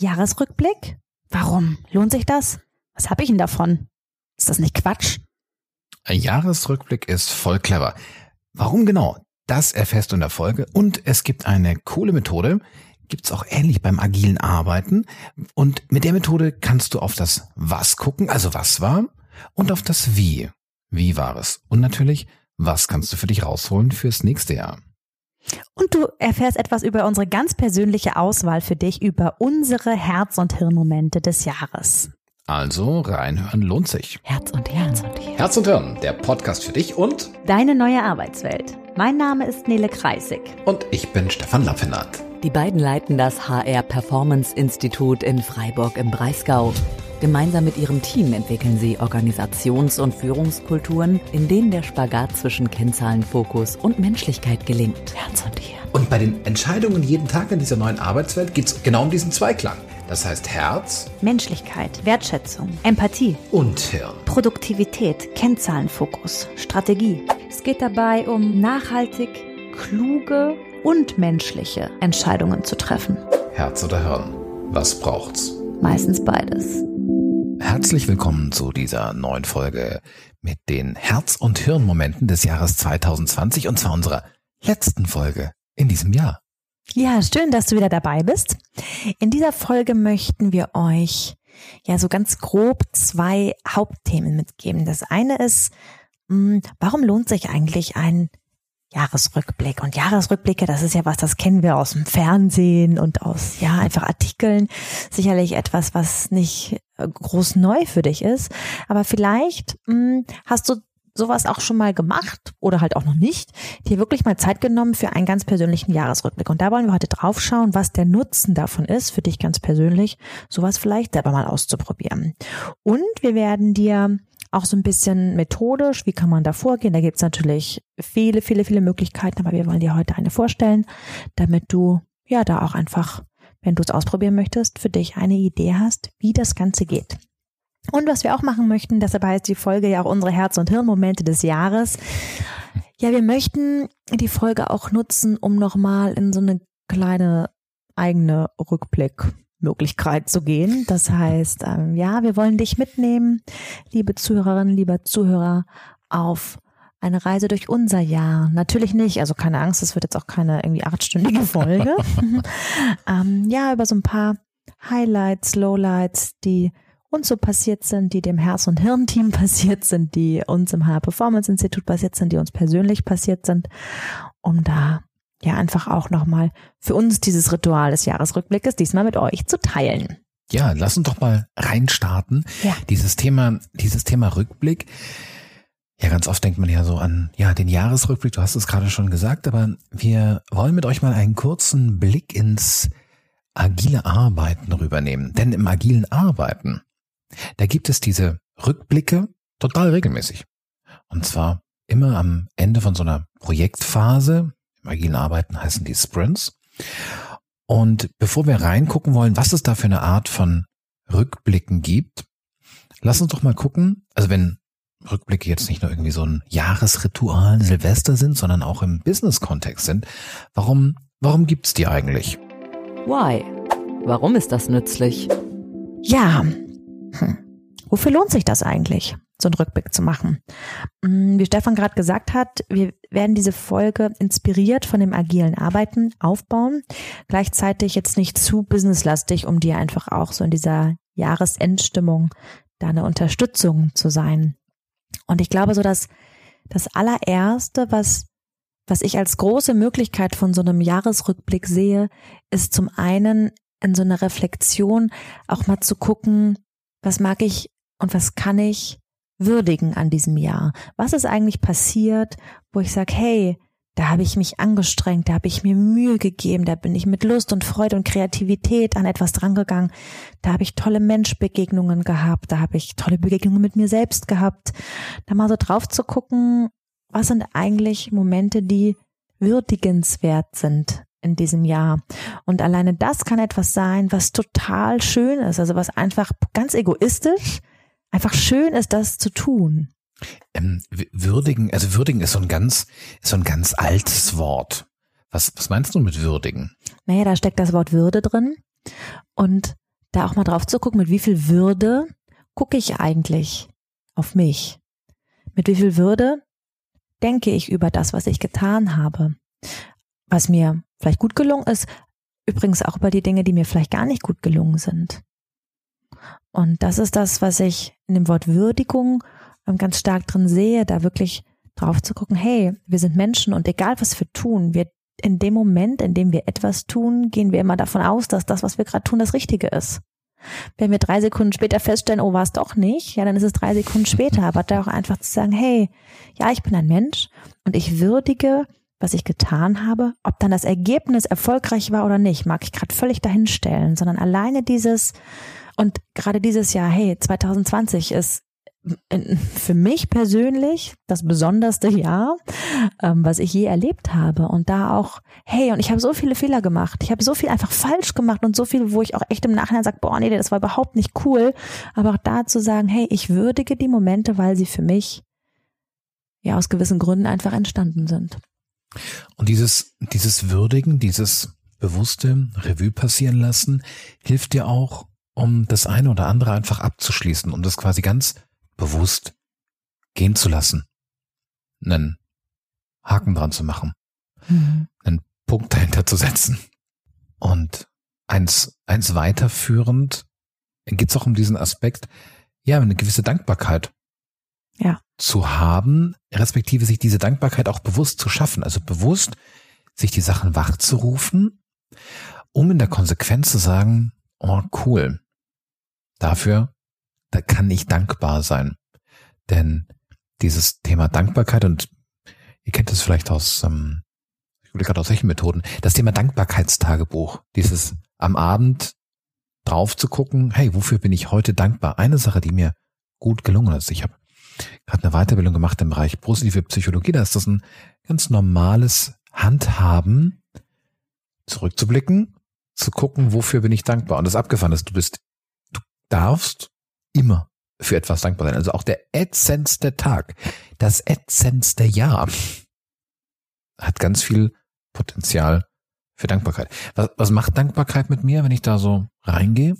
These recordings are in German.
Jahresrückblick? Warum? Lohnt sich das? Was habe ich denn davon? Ist das nicht Quatsch? Ein Jahresrückblick ist voll clever. Warum genau? Das erfährst du in der Folge. Und es gibt eine coole Methode, gibt's auch ähnlich beim agilen Arbeiten. Und mit der Methode kannst du auf das Was gucken, also was war, und auf das Wie. Wie war es? Und natürlich, was kannst du für dich rausholen fürs nächste Jahr? Und du erfährst etwas über unsere ganz persönliche Auswahl für dich, über unsere Herz- und Hirnmomente des Jahres. Also reinhören lohnt sich. Herz und Herz und Hirn. Herz und Hirn, der Podcast für dich und Deine neue Arbeitswelt. Mein Name ist Nele Kreisig. und ich bin Stefan Lappenat. Die beiden leiten das HR Performance Institut in Freiburg im Breisgau. Gemeinsam mit ihrem Team entwickeln sie Organisations- und Führungskulturen, in denen der Spagat zwischen Kennzahlenfokus und Menschlichkeit gelingt. Herz und Hirn. Und bei den Entscheidungen jeden Tag in dieser neuen Arbeitswelt geht's genau um diesen Zweiklang. Das heißt Herz Menschlichkeit, Wertschätzung, Empathie, und Hirn. Produktivität, Kennzahlenfokus, Strategie. Es geht dabei um nachhaltig, kluge und menschliche Entscheidungen zu treffen. Herz oder Hirn? Was braucht's? Meistens beides. Herzlich willkommen zu dieser neuen Folge mit den Herz- und Hirnmomenten des Jahres 2020 und zwar unserer letzten Folge in diesem Jahr. Ja, schön, dass du wieder dabei bist. In dieser Folge möchten wir euch ja so ganz grob zwei Hauptthemen mitgeben. Das eine ist, mh, warum lohnt sich eigentlich ein Jahresrückblick? Und Jahresrückblicke, das ist ja was, das kennen wir aus dem Fernsehen und aus, ja, einfach Artikeln. Sicherlich etwas, was nicht groß neu für dich ist. Aber vielleicht mh, hast du sowas auch schon mal gemacht oder halt auch noch nicht, dir wirklich mal Zeit genommen für einen ganz persönlichen Jahresrückblick. Und da wollen wir heute drauf schauen, was der Nutzen davon ist, für dich ganz persönlich, sowas vielleicht selber mal auszuprobieren. Und wir werden dir auch so ein bisschen methodisch, wie kann man da vorgehen? Da gibt's natürlich viele, viele, viele Möglichkeiten, aber wir wollen dir heute eine vorstellen, damit du ja da auch einfach, wenn du es ausprobieren möchtest, für dich eine Idee hast, wie das Ganze geht. Und was wir auch machen möchten, deshalb heißt die Folge ja auch unsere Herz- und Hirnmomente des Jahres. Ja, wir möchten die Folge auch nutzen, um nochmal in so eine kleine eigene Rückblickmöglichkeit zu gehen. Das heißt, ähm, ja, wir wollen dich mitnehmen, liebe Zuhörerinnen, lieber Zuhörer, auf eine Reise durch unser Jahr. Natürlich nicht, also keine Angst, es wird jetzt auch keine irgendwie achtstündige Folge. ähm, ja, über so ein paar Highlights, Lowlights, die uns so passiert sind, die dem Herz- und Hirnteam passiert sind, die uns im HR Performance Institut passiert sind, die uns persönlich passiert sind, um da ja einfach auch nochmal für uns dieses Ritual des Jahresrückblickes diesmal mit euch zu teilen. Ja, lass uns doch mal reinstarten. Ja. Dieses Thema, dieses Thema Rückblick. Ja, ganz oft denkt man ja so an, ja, den Jahresrückblick. Du hast es gerade schon gesagt, aber wir wollen mit euch mal einen kurzen Blick ins agile Arbeiten rübernehmen. Denn im agilen Arbeiten, da gibt es diese Rückblicke total regelmäßig. Und zwar immer am Ende von so einer Projektphase. Im agilen Arbeiten heißen die Sprints. Und bevor wir reingucken wollen, was es da für eine Art von Rückblicken gibt, lass uns doch mal gucken, also wenn Rückblicke jetzt nicht nur irgendwie so ein Jahresritual, Silvester sind, sondern auch im Business-Kontext sind, warum, warum gibt's die eigentlich? Why? Warum ist das nützlich? Ja, hm. wofür lohnt sich das eigentlich, so einen Rückblick zu machen? Hm, Wie Stefan gerade gesagt hat, wir werden diese Folge inspiriert von dem agilen Arbeiten aufbauen, gleichzeitig jetzt nicht zu businesslastig, um dir einfach auch so in dieser Jahresendstimmung da eine Unterstützung zu sein. Und ich glaube so, dass das allererste, was was ich als große Möglichkeit von so einem Jahresrückblick sehe, ist zum einen in so einer Reflexion auch mal zu gucken, was mag ich und was kann ich würdigen an diesem Jahr? Was ist eigentlich passiert, wo ich sage, hey, da habe ich mich angestrengt, da habe ich mir Mühe gegeben, da bin ich mit Lust und Freude und Kreativität an etwas drangegangen, da habe ich tolle Menschbegegnungen gehabt, da habe ich tolle Begegnungen mit mir selbst gehabt, da mal so drauf zu gucken, was sind eigentlich Momente, die würdigenswert sind in diesem Jahr. Und alleine das kann etwas sein, was total schön ist, also was einfach ganz egoistisch einfach schön ist, das zu tun. Ähm, würdigen, also würdigen ist so ein ganz, so ein ganz altes Wort. Was, was meinst du mit würdigen? Naja, da steckt das Wort Würde drin. Und da auch mal drauf zu gucken, mit wie viel Würde gucke ich eigentlich auf mich? Mit wie viel Würde denke ich über das, was ich getan habe? Was mir vielleicht gut gelungen ist, übrigens auch über die Dinge, die mir vielleicht gar nicht gut gelungen sind. Und das ist das, was ich in dem Wort Würdigung ganz stark drin sehe, da wirklich drauf zu gucken, hey, wir sind Menschen und egal was wir tun, wir in dem Moment, in dem wir etwas tun, gehen wir immer davon aus, dass das, was wir gerade tun, das Richtige ist. Wenn wir drei Sekunden später feststellen, oh, war es doch nicht, ja, dann ist es drei Sekunden später. Aber da auch einfach zu sagen, hey, ja, ich bin ein Mensch und ich würdige, was ich getan habe. Ob dann das Ergebnis erfolgreich war oder nicht, mag ich gerade völlig dahinstellen, sondern alleine dieses, und gerade dieses Jahr, hey, 2020 ist für mich persönlich das besonderste Jahr, ähm, was ich je erlebt habe. Und da auch, hey, und ich habe so viele Fehler gemacht. Ich habe so viel einfach falsch gemacht und so viel, wo ich auch echt im Nachhinein sage, boah, nee, das war überhaupt nicht cool. Aber auch da zu sagen, hey, ich würdige die Momente, weil sie für mich ja aus gewissen Gründen einfach entstanden sind. Und dieses, dieses Würdigen, dieses bewusste Revue passieren lassen, hilft dir auch, um das eine oder andere einfach abzuschließen, um das quasi ganz bewusst gehen zu lassen, einen Haken dran zu machen, mhm. einen Punkt dahinter zu setzen. Und eins, eins weiterführend geht es auch um diesen Aspekt, ja, eine gewisse Dankbarkeit ja. zu haben, respektive sich diese Dankbarkeit auch bewusst zu schaffen, also bewusst sich die Sachen wachzurufen, um in der Konsequenz zu sagen, oh cool, dafür da kann ich dankbar sein. Denn dieses Thema Dankbarkeit und ihr kennt es vielleicht aus, ähm, ich will gerade aus welchen Methoden, das Thema Dankbarkeitstagebuch, dieses am Abend drauf zu gucken, hey, wofür bin ich heute dankbar? Eine Sache, die mir gut gelungen ist. Ich habe gerade eine Weiterbildung gemacht im Bereich positive Psychologie, da ist das ein ganz normales Handhaben, zurückzublicken, zu gucken, wofür bin ich dankbar. Und das abgefahren ist, du bist, du darfst immer für etwas dankbar sein. Also auch der ätzendste Tag, das ätzendste Jahr hat ganz viel Potenzial für Dankbarkeit. Was, was macht Dankbarkeit mit mir, wenn ich da so reingehe?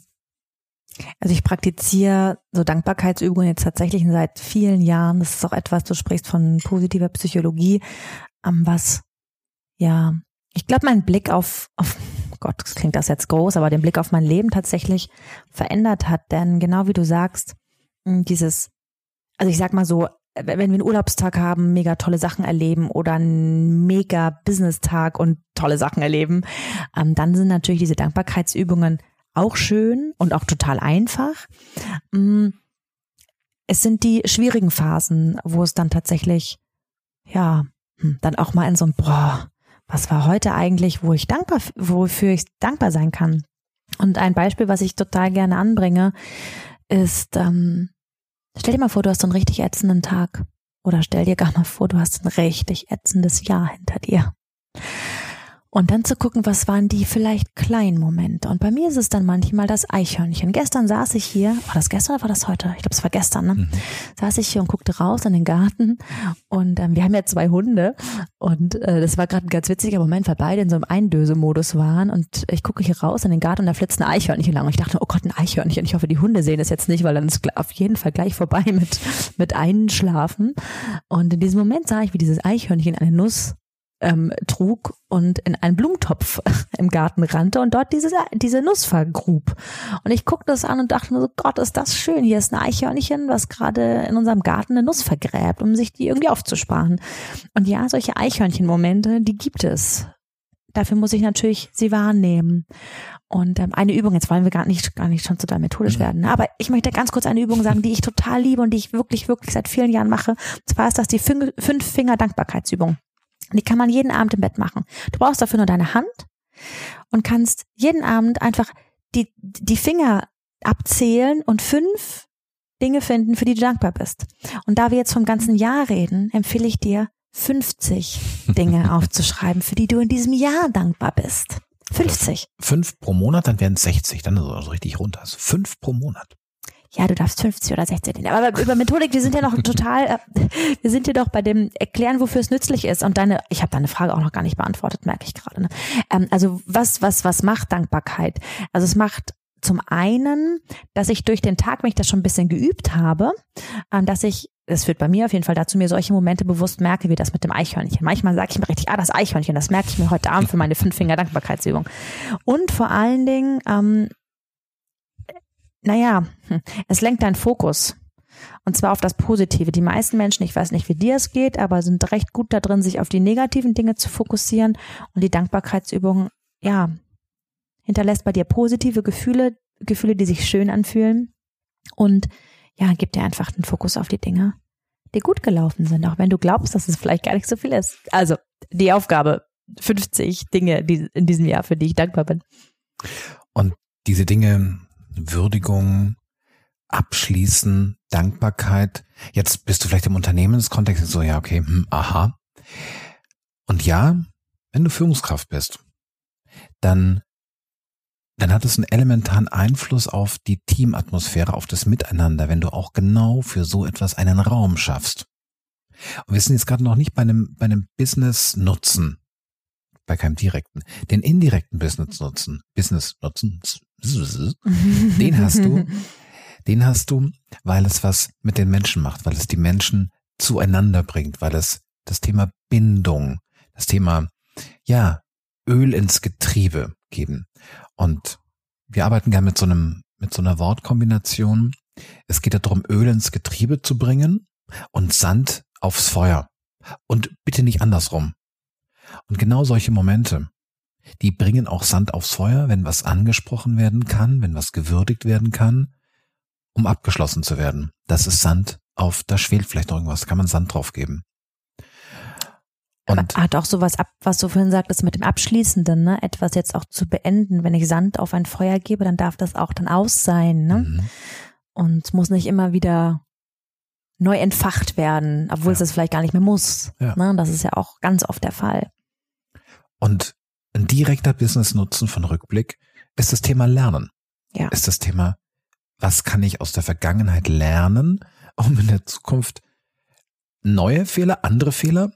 Also ich praktiziere so Dankbarkeitsübungen jetzt tatsächlich seit vielen Jahren. Das ist auch etwas, du sprichst von positiver Psychologie, was ja, ich glaube, mein Blick auf, auf Gott, das klingt das jetzt groß, aber den Blick auf mein Leben tatsächlich verändert hat. Denn genau wie du sagst, dieses, also ich sag mal so, wenn wir einen Urlaubstag haben, mega tolle Sachen erleben oder einen mega Business-Tag und tolle Sachen erleben, ähm, dann sind natürlich diese Dankbarkeitsübungen auch schön und auch total einfach. Es sind die schwierigen Phasen, wo es dann tatsächlich, ja, hm, dann auch mal in so ein, boah, was war heute eigentlich, wo ich dankbar, wofür ich dankbar sein kann. Und ein Beispiel, was ich total gerne anbringe, ist, ähm, stell dir mal vor, du hast so einen richtig ätzenden Tag. Oder stell dir gar mal vor, du hast ein richtig ätzendes Jahr hinter dir. Und dann zu gucken, was waren die vielleicht kleinen Momente. Und bei mir ist es dann manchmal das Eichhörnchen. Gestern saß ich hier, war das gestern oder war das heute? Ich glaube, es war gestern, ne? Mhm. Saß ich hier und guckte raus in den Garten. Und ähm, wir haben ja zwei Hunde. Und äh, das war gerade ein ganz witziger Moment, weil beide in so einem Eindösemodus waren. Und ich gucke hier raus in den Garten und da flitzt ein Eichhörnchen lang. Und ich dachte, oh Gott, ein Eichhörnchen. Ich hoffe, die Hunde sehen das jetzt nicht, weil dann ist auf jeden Fall gleich vorbei mit, mit Einschlafen. Und in diesem Moment sah ich, wie dieses Eichhörnchen eine Nuss ähm, trug und in einen Blumentopf im Garten rannte und dort diese, diese Nuss vergrub. Und ich guckte das an und dachte mir so, Gott, ist das schön. Hier ist ein Eichhörnchen, was gerade in unserem Garten eine Nuss vergräbt, um sich die irgendwie aufzusparen. Und ja, solche Eichhörnchenmomente, die gibt es. Dafür muss ich natürlich sie wahrnehmen. Und ähm, eine Übung, jetzt wollen wir gar nicht, gar nicht schon total methodisch mhm. werden, ne? aber ich möchte ganz kurz eine Übung sagen, die ich total liebe und die ich wirklich, wirklich seit vielen Jahren mache. Und zwar ist das die Fünf-Finger-Dankbarkeitsübung. Die kann man jeden Abend im Bett machen. Du brauchst dafür nur deine Hand und kannst jeden Abend einfach die, die Finger abzählen und fünf Dinge finden, für die du dankbar bist. Und da wir jetzt vom ganzen Jahr reden, empfehle ich dir, 50 Dinge aufzuschreiben, für die du in diesem Jahr dankbar bist. 50. Fünf pro Monat, dann wären es 60, dann ist es also richtig runter. Also fünf pro Monat ja, du darfst 50 oder 16 nehmen. Aber über Methodik, wir sind ja noch total, äh, wir sind ja doch bei dem Erklären, wofür es nützlich ist. Und deine, ich habe deine Frage auch noch gar nicht beantwortet, merke ich gerade. Ne? Ähm, also was, was, was macht Dankbarkeit? Also es macht zum einen, dass ich durch den Tag, wenn ich das schon ein bisschen geübt habe, ähm, dass ich das führt bei mir auf jeden Fall dazu, mir solche Momente bewusst merke, wie das mit dem Eichhörnchen. Manchmal sage ich mir richtig, ah, das Eichhörnchen, das merke ich mir heute Abend für meine fünf Finger Dankbarkeitsübung. Und vor allen Dingen, ähm, naja, es lenkt deinen Fokus. Und zwar auf das Positive. Die meisten Menschen, ich weiß nicht, wie dir es geht, aber sind recht gut da drin, sich auf die negativen Dinge zu fokussieren. Und die Dankbarkeitsübung, ja, hinterlässt bei dir positive Gefühle, Gefühle, die sich schön anfühlen. Und ja, gibt dir einfach den Fokus auf die Dinge, die gut gelaufen sind, auch wenn du glaubst, dass es vielleicht gar nicht so viel ist. Also die Aufgabe, 50 Dinge die in diesem Jahr, für die ich dankbar bin. Und diese Dinge, Würdigung, Abschließen, Dankbarkeit. Jetzt bist du vielleicht im Unternehmenskontext so, ja, okay, hm, aha. Und ja, wenn du Führungskraft bist, dann dann hat es einen elementaren Einfluss auf die Teamatmosphäre, auf das Miteinander, wenn du auch genau für so etwas einen Raum schaffst. Und wir sind jetzt gerade noch nicht bei einem, bei einem Business-Nutzen, bei keinem direkten, den indirekten Business-Nutzen, Business-Nutzen, den hast du, den hast du, weil es was mit den Menschen macht, weil es die Menschen zueinander bringt, weil es das Thema Bindung, das Thema, ja, Öl ins Getriebe geben. Und wir arbeiten gerne mit so einem, mit so einer Wortkombination. Es geht darum, Öl ins Getriebe zu bringen und Sand aufs Feuer. Und bitte nicht andersrum. Und genau solche Momente, die bringen auch Sand aufs Feuer, wenn was angesprochen werden kann, wenn was gewürdigt werden kann, um abgeschlossen zu werden. Das ist Sand auf, da schwelt vielleicht noch irgendwas, kann man Sand drauf geben. Und hat auch sowas ab, was du vorhin sagtest mit dem Abschließenden, ne? Etwas jetzt auch zu beenden. Wenn ich Sand auf ein Feuer gebe, dann darf das auch dann aus sein, ne? Mhm. Und muss nicht immer wieder neu entfacht werden, obwohl ja. es das vielleicht gar nicht mehr muss. Ja. Ne? Das ist ja auch ganz oft der Fall. Und ein direkter Business-Nutzen von Rückblick ist das Thema Lernen. Ja. Ist das Thema, was kann ich aus der Vergangenheit lernen, um in der Zukunft neue Fehler, andere Fehler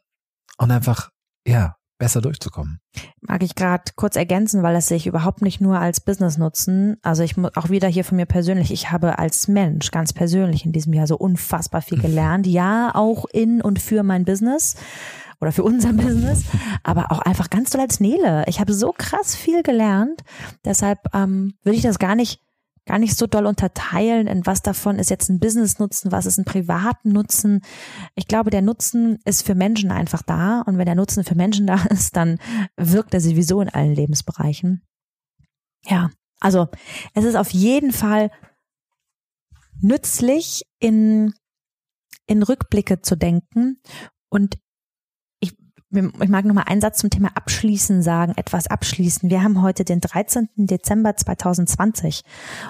und einfach, ja, besser durchzukommen. Mag ich gerade kurz ergänzen, weil das sehe ich überhaupt nicht nur als Business nutzen. Also ich muss auch wieder hier von mir persönlich, ich habe als Mensch ganz persönlich in diesem Jahr so unfassbar viel mhm. gelernt. Ja, auch in und für mein Business oder für unser Business, aber auch einfach ganz toll als Nele. Ich habe so krass viel gelernt. Deshalb ähm, würde ich das gar nicht gar nicht so doll unterteilen, in was davon ist jetzt ein Business-Nutzen, was ist ein privaten Nutzen. Ich glaube, der Nutzen ist für Menschen einfach da und wenn der Nutzen für Menschen da ist, dann wirkt er sowieso in allen Lebensbereichen. Ja, also es ist auf jeden Fall nützlich, in, in Rückblicke zu denken und ich mag noch mal einen Satz zum Thema Abschließen sagen, etwas abschließen. Wir haben heute den 13. Dezember 2020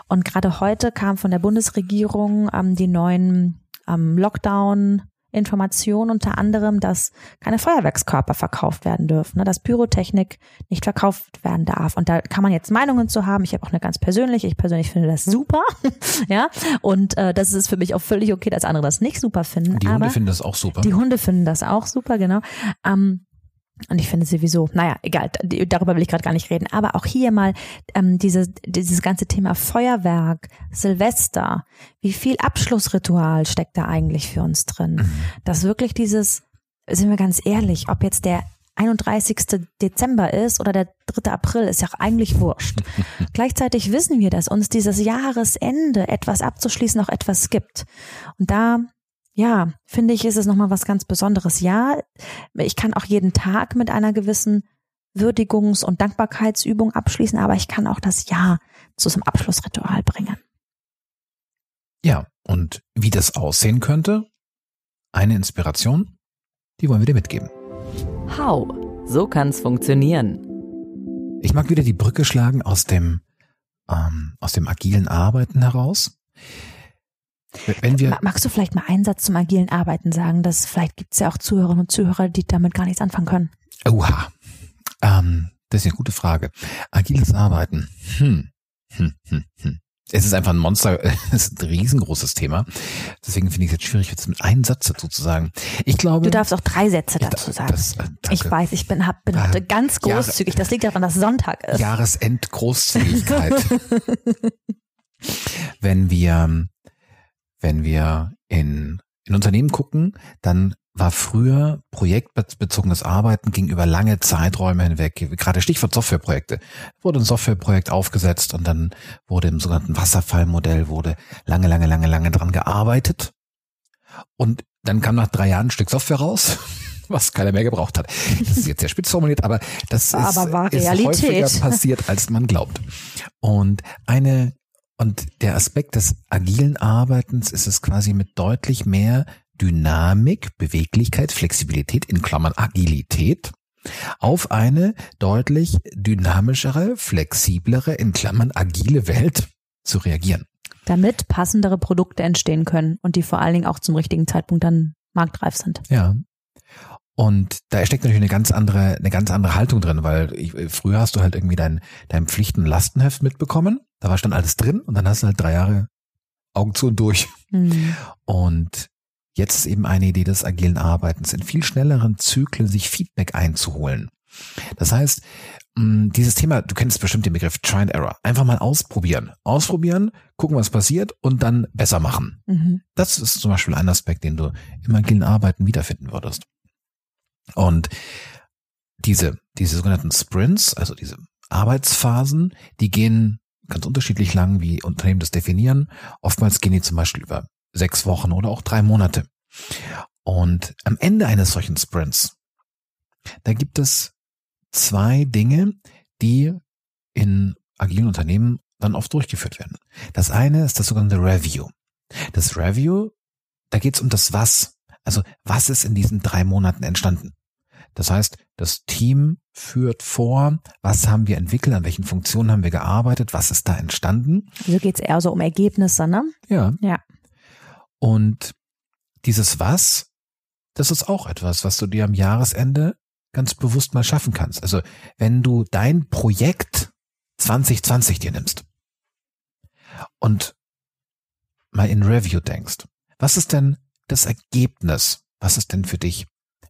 und gerade heute kam von der Bundesregierung ähm, die neuen ähm, Lockdown Informationen unter anderem, dass keine Feuerwerkskörper verkauft werden dürfen, ne, dass Pyrotechnik nicht verkauft werden darf. Und da kann man jetzt Meinungen zu haben. Ich habe auch eine ganz persönliche. Ich persönlich finde das super, ja. Und äh, das ist für mich auch völlig okay, dass andere das nicht super finden. Die Hunde finden das auch super. Die Hunde finden das auch super, genau. Ähm, und ich finde sowieso, naja, egal, darüber will ich gerade gar nicht reden. Aber auch hier mal ähm, diese, dieses ganze Thema Feuerwerk, Silvester, wie viel Abschlussritual steckt da eigentlich für uns drin? Mhm. Dass wirklich dieses, sind wir ganz ehrlich, ob jetzt der 31. Dezember ist oder der 3. April, ist ja auch eigentlich wurscht. Gleichzeitig wissen wir, dass uns dieses Jahresende etwas abzuschließen auch etwas gibt. Und da ja, finde ich, ist es nochmal was ganz Besonderes. Ja, ich kann auch jeden Tag mit einer gewissen Würdigungs- und Dankbarkeitsübung abschließen, aber ich kann auch das Ja zu so einem Abschlussritual bringen. Ja, und wie das aussehen könnte? Eine Inspiration, die wollen wir dir mitgeben. How? So kann's funktionieren. Ich mag wieder die Brücke schlagen aus dem, ähm, aus dem agilen Arbeiten heraus. Wenn wir Magst du vielleicht mal einen Satz zum agilen Arbeiten sagen? Das vielleicht gibt es ja auch Zuhörerinnen und Zuhörer, die damit gar nichts anfangen können. Oha. Ähm, das ist eine gute Frage. Agiles Arbeiten. Hm. Hm, hm, hm. es ist einfach ein Monster, es ist ein riesengroßes Thema. Deswegen finde ich es jetzt schwierig, jetzt mit einem Satz dazu zu sagen. Ich glaube. Du darfst auch drei Sätze dazu sagen. Das, äh, ich weiß, ich bin, hab, bin heute ganz großzügig. das liegt daran, dass Sonntag ist. Jahresendgroßzügigkeit. wenn wir, wenn wir in, in Unternehmen gucken, dann war früher projektbezogenes Arbeiten ging über lange Zeiträume hinweg, gerade Stichwort Softwareprojekte. Wurde ein Softwareprojekt aufgesetzt und dann wurde im sogenannten Wasserfallmodell wurde lange, lange, lange, lange dran gearbeitet. Und dann kam nach drei Jahren ein Stück Software raus, was keiner mehr gebraucht hat. Das ist jetzt sehr spitz formuliert, aber das ist, aber ist häufiger passiert, als man glaubt. Und eine und der Aspekt des agilen Arbeitens ist es quasi mit deutlich mehr Dynamik, Beweglichkeit, Flexibilität in Klammern Agilität auf eine deutlich dynamischere, flexiblere, in Klammern agile Welt zu reagieren. Damit passendere Produkte entstehen können und die vor allen Dingen auch zum richtigen Zeitpunkt dann marktreif sind. Ja. Und da steckt natürlich eine ganz andere, eine ganz andere Haltung drin, weil ich, früher hast du halt irgendwie dein, dein Pflichten-Lastenheft mitbekommen. Da war schon alles drin und dann hast du halt drei Jahre Augen zu und durch. Mhm. Und Jetzt ist eben eine Idee des agilen Arbeitens, in viel schnelleren Zyklen sich Feedback einzuholen. Das heißt, mm, dieses Thema, du kennst bestimmt den Begriff Try and Error. Einfach mal ausprobieren. Ausprobieren, gucken, was passiert und dann besser machen. Mhm. Das ist zum Beispiel ein Aspekt, den du im agilen Arbeiten wiederfinden würdest. Und diese, diese sogenannten Sprints, also diese Arbeitsphasen, die gehen ganz unterschiedlich lang, wie Unternehmen das definieren. Oftmals gehen die zum Beispiel über sechs Wochen oder auch drei Monate. Und am Ende eines solchen Sprints, da gibt es zwei Dinge, die in agilen Unternehmen dann oft durchgeführt werden. Das eine ist das sogenannte Review. Das Review, da geht es um das Was. Also was ist in diesen drei Monaten entstanden? Das heißt, das Team führt vor, was haben wir entwickelt, an welchen Funktionen haben wir gearbeitet, was ist da entstanden. Also geht es eher so um Ergebnisse, ne? Ja. Ja. Und dieses Was, das ist auch etwas, was du dir am Jahresende ganz bewusst mal schaffen kannst. Also wenn du dein Projekt 2020 dir nimmst und mal in Review denkst, was ist denn das Ergebnis? Was ist denn für dich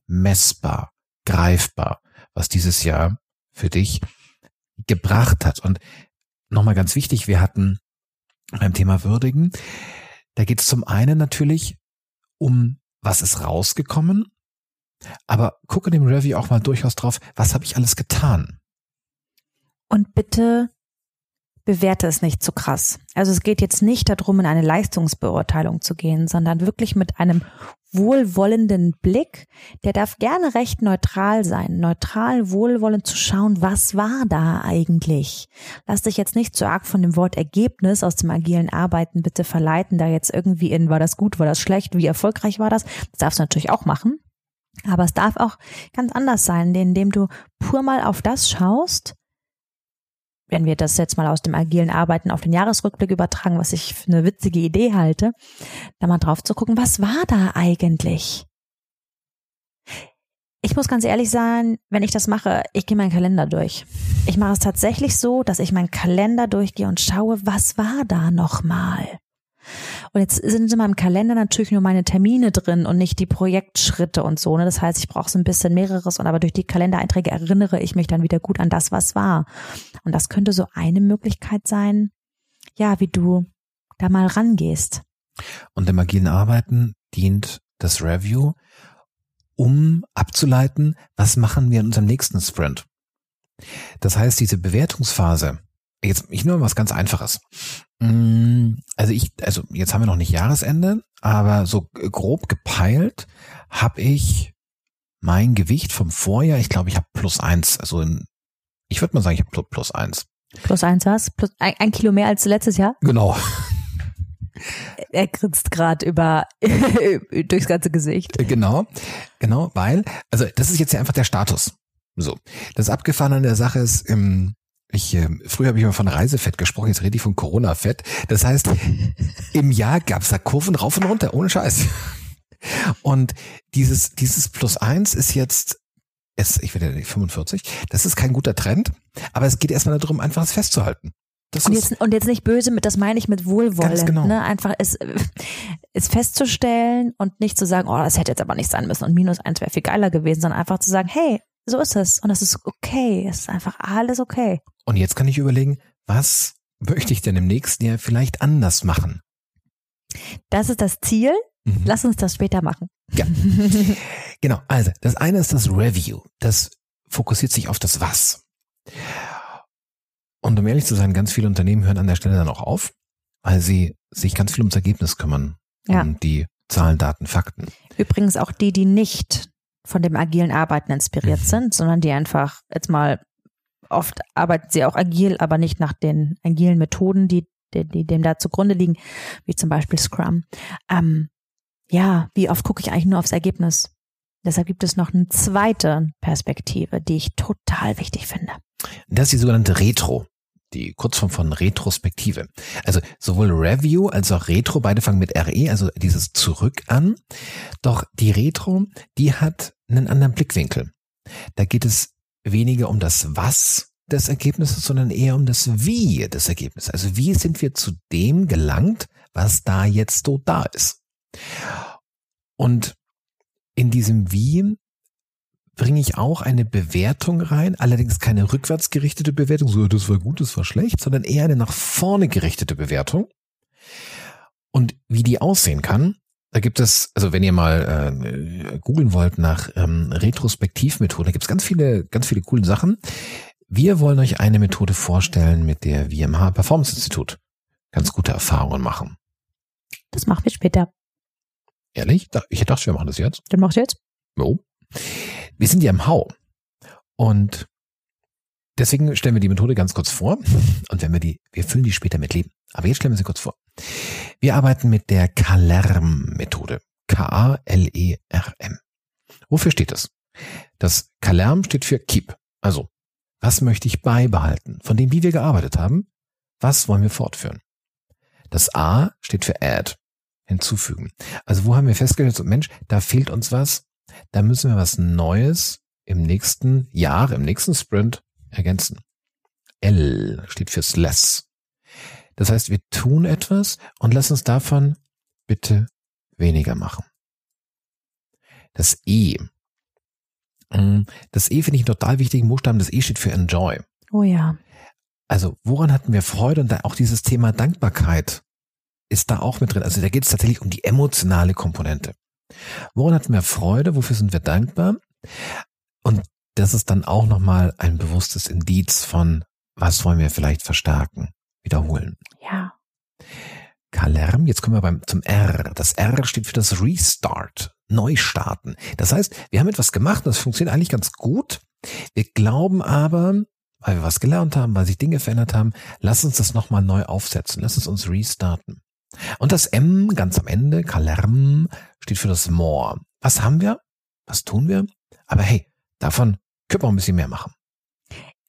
messbar, greifbar, was dieses Jahr für dich gebracht hat? Und nochmal ganz wichtig, wir hatten beim Thema Würdigen da geht es zum einen natürlich um, was ist rausgekommen, aber gucke dem Review auch mal durchaus drauf, was habe ich alles getan. Und bitte bewerte es nicht zu krass. Also es geht jetzt nicht darum, in eine Leistungsbeurteilung zu gehen, sondern wirklich mit einem wohlwollenden Blick. Der darf gerne recht neutral sein. Neutral, wohlwollend zu schauen, was war da eigentlich? Lass dich jetzt nicht zu arg von dem Wort Ergebnis aus dem agilen Arbeiten bitte verleiten, da jetzt irgendwie in, war das gut, war das schlecht, wie erfolgreich war das? Das darfst du natürlich auch machen. Aber es darf auch ganz anders sein, indem du pur mal auf das schaust, wenn wir das jetzt mal aus dem agilen Arbeiten auf den Jahresrückblick übertragen, was ich für eine witzige Idee halte, da mal drauf zu gucken, was war da eigentlich? Ich muss ganz ehrlich sein, wenn ich das mache, ich gehe meinen Kalender durch. Ich mache es tatsächlich so, dass ich meinen Kalender durchgehe und schaue, was war da nochmal? Und jetzt sind in meinem Kalender natürlich nur meine Termine drin und nicht die Projektschritte und so. Ne? Das heißt, ich brauche so ein bisschen mehreres und aber durch die Kalendereinträge erinnere ich mich dann wieder gut an das, was war. Und das könnte so eine Möglichkeit sein, ja, wie du da mal rangehst. Und im agilen Arbeiten dient das Review, um abzuleiten, was machen wir in unserem nächsten Sprint. Das heißt, diese Bewertungsphase, jetzt ich nur was ganz Einfaches. Mm, also ich, also jetzt haben wir noch nicht Jahresende, aber so grob gepeilt habe ich mein Gewicht vom Vorjahr. Ich glaube, ich habe plus eins. Also in, ich würde mal sagen, ich habe plus eins. Plus eins was? Plus ein, ein Kilo mehr als letztes Jahr? Genau. Er grinst gerade über durchs ganze Gesicht. Genau, genau, weil also das ist jetzt ja einfach der Status. So, das Abgefahren an der Sache ist, im, ich, äh, früher habe ich immer von Reisefett gesprochen, jetzt rede ich von Corona-Fett. Das heißt, im Jahr gab es da Kurven rauf und runter, ohne Scheiß. Und dieses, dieses Plus eins ist jetzt, es, ich werde 45, das ist kein guter Trend, aber es geht erstmal darum, einfach es festzuhalten. Und ist, jetzt, und jetzt nicht böse mit, das meine ich mit Wohlwollen. Ganz genau. Ne? Einfach es, es festzustellen und nicht zu sagen, oh, das hätte jetzt aber nicht sein müssen und minus eins wäre viel geiler gewesen, sondern einfach zu sagen, hey, so ist es und das ist okay. Es ist einfach alles okay. Und jetzt kann ich überlegen, was möchte ich denn im nächsten Jahr vielleicht anders machen? Das ist das Ziel. Mhm. Lass uns das später machen. Ja. Genau, also das eine ist das Review. Das fokussiert sich auf das Was. Und um ehrlich zu sein, ganz viele Unternehmen hören an der Stelle dann auch auf, weil sie sich ganz viel ums Ergebnis kümmern. Ja. Um die Zahlen, Daten, Fakten. Übrigens auch die, die nicht von dem agilen Arbeiten inspiriert Mhm. sind, sondern die einfach jetzt mal oft arbeiten sie auch agil, aber nicht nach den agilen Methoden, die, die, die dem da zugrunde liegen, wie zum Beispiel Scrum. Ähm, ja, wie oft gucke ich eigentlich nur aufs Ergebnis? Deshalb gibt es noch eine zweite Perspektive, die ich total wichtig finde. Das ist die sogenannte Retro. Die Kurzform von Retrospektive. Also sowohl Review als auch Retro, beide fangen mit RE, also dieses Zurück an. Doch die Retro, die hat einen anderen Blickwinkel. Da geht es weniger um das Was des Ergebnisses, sondern eher um das Wie des Ergebnisses. Also wie sind wir zu dem gelangt, was da jetzt so da ist. Und in diesem Wie bringe ich auch eine Bewertung rein, allerdings keine rückwärts gerichtete Bewertung, so das war gut, das war schlecht, sondern eher eine nach vorne gerichtete Bewertung. Und wie die aussehen kann, da gibt es, also wenn ihr mal äh, googeln wollt nach ähm, Retrospektivmethoden, da gibt es ganz viele, ganz viele coole Sachen. Wir wollen euch eine Methode vorstellen, mit der wir im H Performance Institut ganz gute Erfahrungen machen. Das machen wir später. Ehrlich? Ich dachte, wir machen das jetzt. Dann machst du jetzt? Jo. Wir sind ja im Hau. Und deswegen stellen wir die Methode ganz kurz vor. Und wenn wir die, wir füllen die später mit Leben. Aber jetzt stellen wir sie kurz vor. Wir arbeiten mit der Kalerm-Methode. K-A-L-E-R-M. Wofür steht das? Das Kalerm steht für Keep. Also, was möchte ich beibehalten? Von dem, wie wir gearbeitet haben, was wollen wir fortführen? Das A steht für Add. Hinzufügen. Also, wo haben wir festgestellt, so, Mensch, da fehlt uns was, da müssen wir was Neues im nächsten Jahr, im nächsten Sprint ergänzen. L steht fürs Less. Das heißt, wir tun etwas und lassen uns davon bitte weniger machen. Das E. Mm, Das E finde ich einen total wichtigen Buchstaben. Das E steht für Enjoy. Oh ja. Also woran hatten wir Freude? Und da auch dieses Thema Dankbarkeit ist da auch mit drin. Also da geht es tatsächlich um die emotionale Komponente. Woran hatten wir Freude? Wofür sind wir dankbar? Und das ist dann auch nochmal ein bewusstes Indiz von, was wollen wir vielleicht verstärken, wiederholen. Ja. Kalerm, jetzt kommen wir beim, zum R. Das R steht für das Restart, Neustarten. Das heißt, wir haben etwas gemacht das funktioniert eigentlich ganz gut. Wir glauben aber, weil wir was gelernt haben, weil sich Dinge verändert haben, lass uns das nochmal neu aufsetzen. Lass uns uns restarten. Und das M ganz am Ende, Kalerm, steht für das More. Was haben wir? Was tun wir? Aber hey, davon können wir auch ein bisschen mehr machen.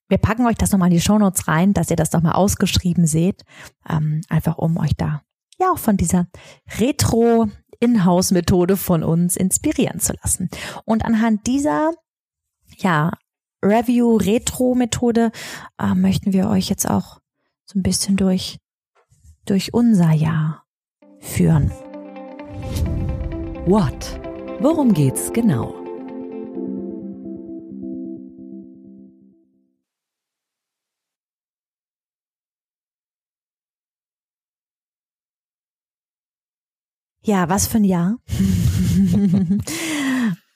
Wir packen euch das nochmal in die Shownotes rein, dass ihr das nochmal ausgeschrieben seht. Ähm, einfach um euch da ja auch von dieser Retro-Inhouse-Methode von uns inspirieren zu lassen. Und anhand dieser ja, Review-Retro-Methode äh, möchten wir euch jetzt auch so ein bisschen durch, durch unser Jahr führen. What? Worum geht's genau? Ja, was für ein Jahr.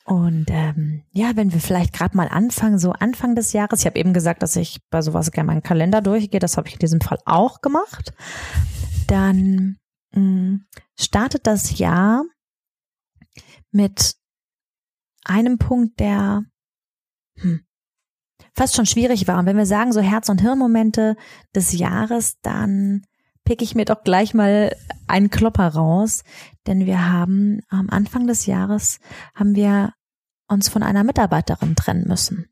Und ähm, ja, wenn wir vielleicht gerade mal anfangen, so Anfang des Jahres, ich habe eben gesagt, dass ich bei sowas gerne meinen Kalender durchgehe, das habe ich in diesem Fall auch gemacht. Dann mh, startet das Jahr mit einem Punkt, der hm, fast schon schwierig war. Und wenn wir sagen, so Herz- und Hirnmomente des Jahres, dann pick ich mir doch gleich mal einen Klopper raus, denn wir haben am Anfang des Jahres haben wir uns von einer Mitarbeiterin trennen müssen,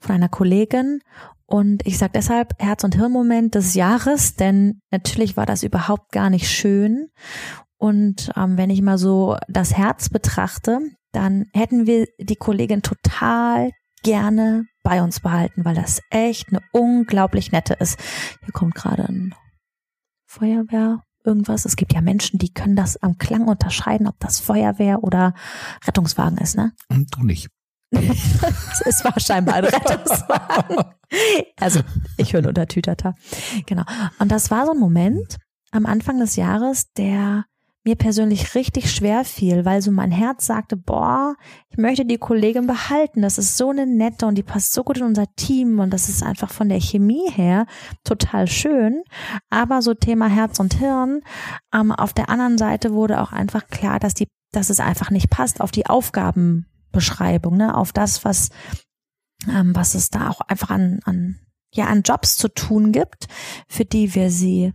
von einer Kollegin. Und ich sage deshalb Herz- und Hirnmoment des Jahres, denn natürlich war das überhaupt gar nicht schön. Und ähm, wenn ich mal so das Herz betrachte, dann hätten wir die Kollegin total gerne bei uns behalten, weil das echt eine unglaublich nette ist. Hier kommt gerade ein Feuerwehr, irgendwas. Es gibt ja Menschen, die können das am Klang unterscheiden, ob das Feuerwehr oder Rettungswagen ist, ne? Und du nicht. es war scheinbar ein Rettungswagen. Also, ich höre nur der Tütata. Genau. Und das war so ein Moment am Anfang des Jahres, der mir persönlich richtig schwer fiel, weil so mein Herz sagte, boah, ich möchte die Kollegin behalten. Das ist so eine nette und die passt so gut in unser Team und das ist einfach von der Chemie her total schön. Aber so Thema Herz und Hirn. Ähm, auf der anderen Seite wurde auch einfach klar, dass die, dass es einfach nicht passt auf die Aufgabenbeschreibung, ne, auf das, was, ähm, was es da auch einfach an, an ja, an Jobs zu tun gibt, für die wir sie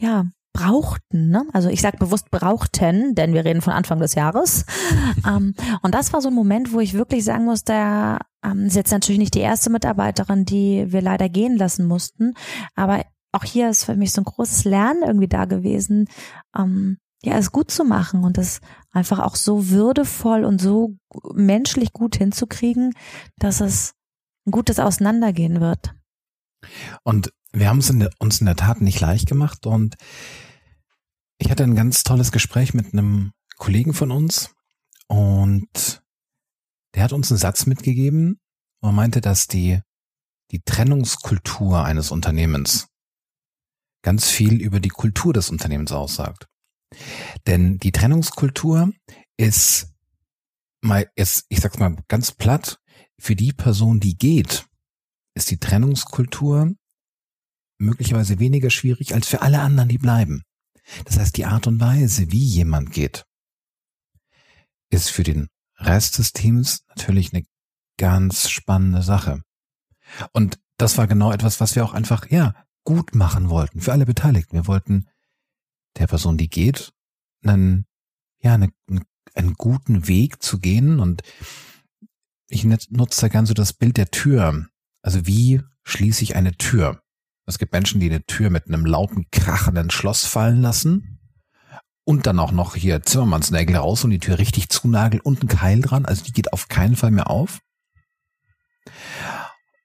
ja, brauchten, ne? also ich sage bewusst brauchten, denn wir reden von Anfang des Jahres. ähm, und das war so ein Moment, wo ich wirklich sagen muss, der ähm, ist jetzt natürlich nicht die erste Mitarbeiterin, die wir leider gehen lassen mussten, aber auch hier ist für mich so ein großes Lernen irgendwie da gewesen, ähm, ja, es gut zu machen und es einfach auch so würdevoll und so menschlich gut hinzukriegen, dass es ein gutes Auseinandergehen wird. Und wir haben es in der, uns in der Tat nicht leicht gemacht und ich hatte ein ganz tolles Gespräch mit einem Kollegen von uns und der hat uns einen Satz mitgegeben und meinte, dass die, die Trennungskultur eines Unternehmens ganz viel über die Kultur des Unternehmens aussagt. Denn die Trennungskultur ist mal, ist, ich sag's mal ganz platt, für die Person, die geht, ist die Trennungskultur möglicherweise weniger schwierig als für alle anderen, die bleiben. Das heißt, die Art und Weise, wie jemand geht, ist für den Rest des Teams natürlich eine ganz spannende Sache. Und das war genau etwas, was wir auch einfach, ja, gut machen wollten, für alle Beteiligten. Wir wollten der Person, die geht, einen, ja, eine, einen guten Weg zu gehen und ich nutze da gern so das Bild der Tür. Also wie schließe ich eine Tür? Es gibt Menschen, die eine Tür mit einem lauten, krachenden Schloss fallen lassen und dann auch noch hier Zimmermannsnägel raus und die Tür richtig zunageln und ein Keil dran. Also die geht auf keinen Fall mehr auf.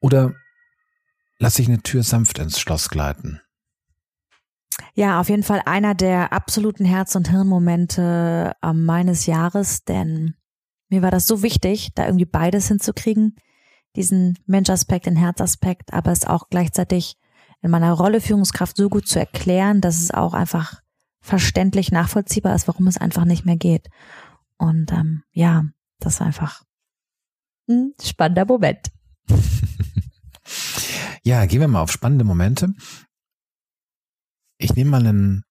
Oder lasse ich eine Tür sanft ins Schloss gleiten? Ja, auf jeden Fall einer der absoluten Herz- und Hirnmomente äh, meines Jahres, denn mir war das so wichtig, da irgendwie beides hinzukriegen. Diesen Menschaspekt, den Herzaspekt, aber es auch gleichzeitig in meiner Rolle Führungskraft so gut zu erklären, dass es auch einfach verständlich nachvollziehbar ist, warum es einfach nicht mehr geht. Und ähm, ja, das war einfach ein spannender Moment. ja, gehen wir mal auf spannende Momente. Ich nehme mal ein,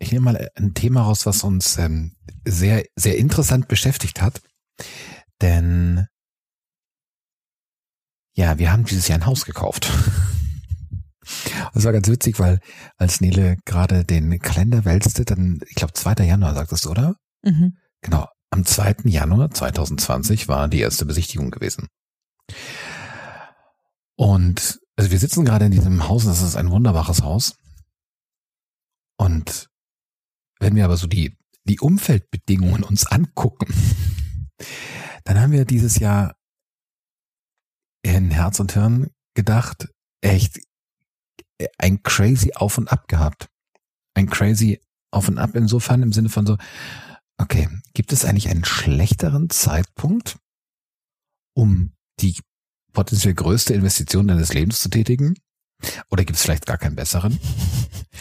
ich nehme mal ein Thema raus, was uns ähm, sehr, sehr interessant beschäftigt hat. Denn ja, wir haben dieses Jahr ein Haus gekauft. Das war ganz witzig, weil als Nele gerade den Kalender wälzte, dann, ich glaube, 2. Januar sagtest du, oder? Mhm. Genau. Am 2. Januar 2020 war die erste Besichtigung gewesen. Und also wir sitzen gerade in diesem Haus, das ist ein wunderbares Haus. Und wenn wir aber so die, die Umfeldbedingungen uns angucken, dann haben wir dieses Jahr in Herz und Hirn gedacht, echt, ein crazy Auf und Ab gehabt. Ein crazy Auf und Ab insofern im Sinne von so, okay, gibt es eigentlich einen schlechteren Zeitpunkt, um die potenziell größte Investition deines Lebens zu tätigen? Oder gibt es vielleicht gar keinen besseren?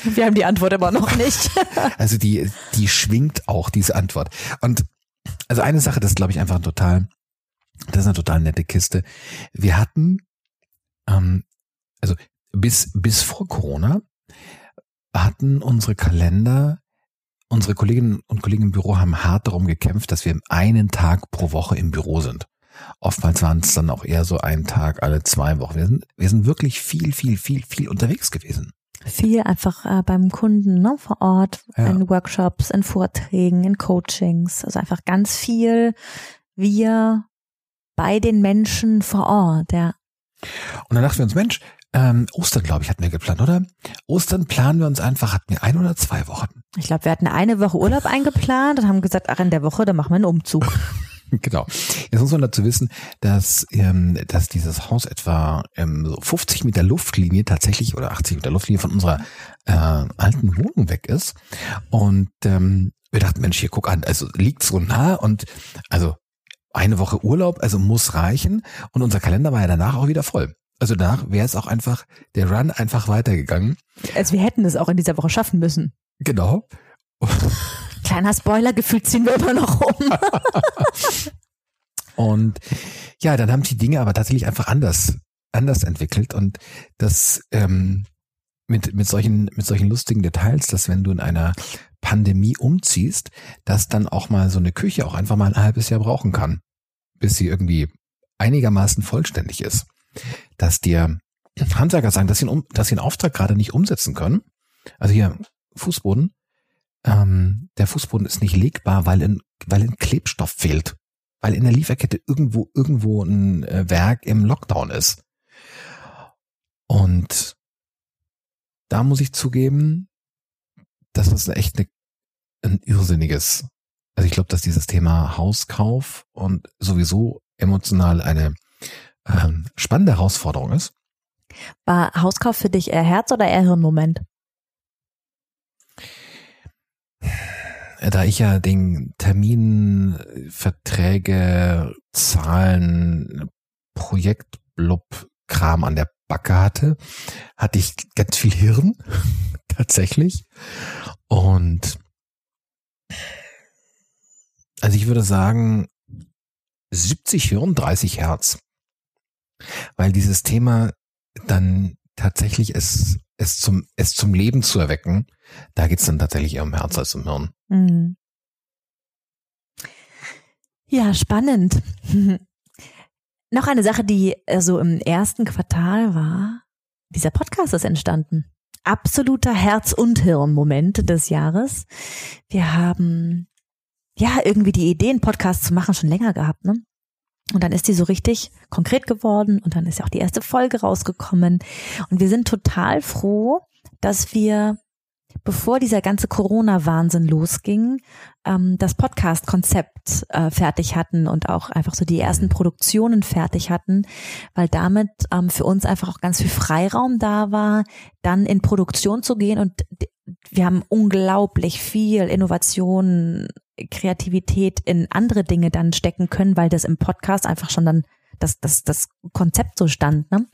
Wir haben die Antwort aber noch nicht. also die, die schwingt auch, diese Antwort. Und also eine Sache, das glaube ich einfach total, das ist eine total nette Kiste. Wir hatten, ähm, also bis, bis vor Corona hatten unsere Kalender, unsere Kolleginnen und Kollegen im Büro haben hart darum gekämpft, dass wir einen Tag pro Woche im Büro sind. Oftmals waren es dann auch eher so ein Tag alle zwei Wochen. Wir sind, wir sind wirklich viel, viel, viel, viel unterwegs gewesen. Viel einfach äh, beim Kunden ne, vor Ort, ja. in Workshops, in Vorträgen, in Coachings. Also einfach ganz viel wir bei den Menschen vor Ort, ja. Und dann dachten wir uns, Mensch, ähm, Ostern, glaube ich, hatten wir geplant, oder? Ostern planen wir uns einfach, hatten wir ein oder zwei Wochen. Ich glaube, wir hatten eine Woche Urlaub eingeplant und haben gesagt, ach, in der Woche, da machen wir einen Umzug. Genau. Jetzt muss man dazu wissen, dass, ähm, dass dieses Haus etwa ähm, so 50 Meter Luftlinie tatsächlich oder 80 Meter Luftlinie von unserer äh, alten Wohnung weg ist. Und ähm, wir dachten, Mensch, hier guck an, also liegt so nah und also eine Woche Urlaub, also muss reichen. Und unser Kalender war ja danach auch wieder voll. Also danach wäre es auch einfach, der Run einfach weitergegangen. Also wir hätten es auch in dieser Woche schaffen müssen. Genau. Kleiner Spoiler, gefühlt ziehen wir immer noch um. und ja, dann haben die Dinge aber tatsächlich einfach anders, anders entwickelt und das ähm, mit, mit solchen, mit solchen lustigen Details, dass wenn du in einer Pandemie umziehst, dass dann auch mal so eine Küche auch einfach mal ein halbes Jahr brauchen kann, bis sie irgendwie einigermaßen vollständig ist. Dass dir Handwerker sagen, dass sie, einen, dass sie einen Auftrag gerade nicht umsetzen können. Also hier Fußboden, ähm, der Fußboden ist nicht legbar, weil ein, weil ein Klebstoff fehlt. Weil in der Lieferkette irgendwo, irgendwo ein äh, Werk im Lockdown ist. Und da muss ich zugeben, das ist echt eine, ein irrsinniges. Also ich glaube, dass dieses Thema Hauskauf und sowieso emotional eine ähm, spannende Herausforderung ist. War Hauskauf für dich eher Herz oder eher Hirnmoment? da ich ja den Termin, Verträge, Zahlen, Projektblub-Kram an der Backe hatte, hatte ich ganz viel Hirn, tatsächlich. Und also ich würde sagen, 70 Hirn, 30 Herz. Weil dieses Thema dann tatsächlich es, es zum, es zum Leben zu erwecken, da geht's dann tatsächlich eher um Herz als um Hirn. Mhm. Ja, spannend. Noch eine Sache, die äh, so im ersten Quartal war. Dieser Podcast ist entstanden. Absoluter Herz- und Hirn-Moment des Jahres. Wir haben ja irgendwie die Idee, einen Podcast zu machen, schon länger gehabt, ne? Und dann ist die so richtig konkret geworden und dann ist ja auch die erste Folge rausgekommen. Und wir sind total froh, dass wir, bevor dieser ganze Corona-Wahnsinn losging, ähm, das Podcast-Konzept äh, fertig hatten und auch einfach so die ersten Produktionen fertig hatten, weil damit ähm, für uns einfach auch ganz viel Freiraum da war, dann in Produktion zu gehen und wir haben unglaublich viel Innovation Kreativität in andere Dinge dann stecken können, weil das im Podcast einfach schon dann das, das, das Konzept so stand. Ne?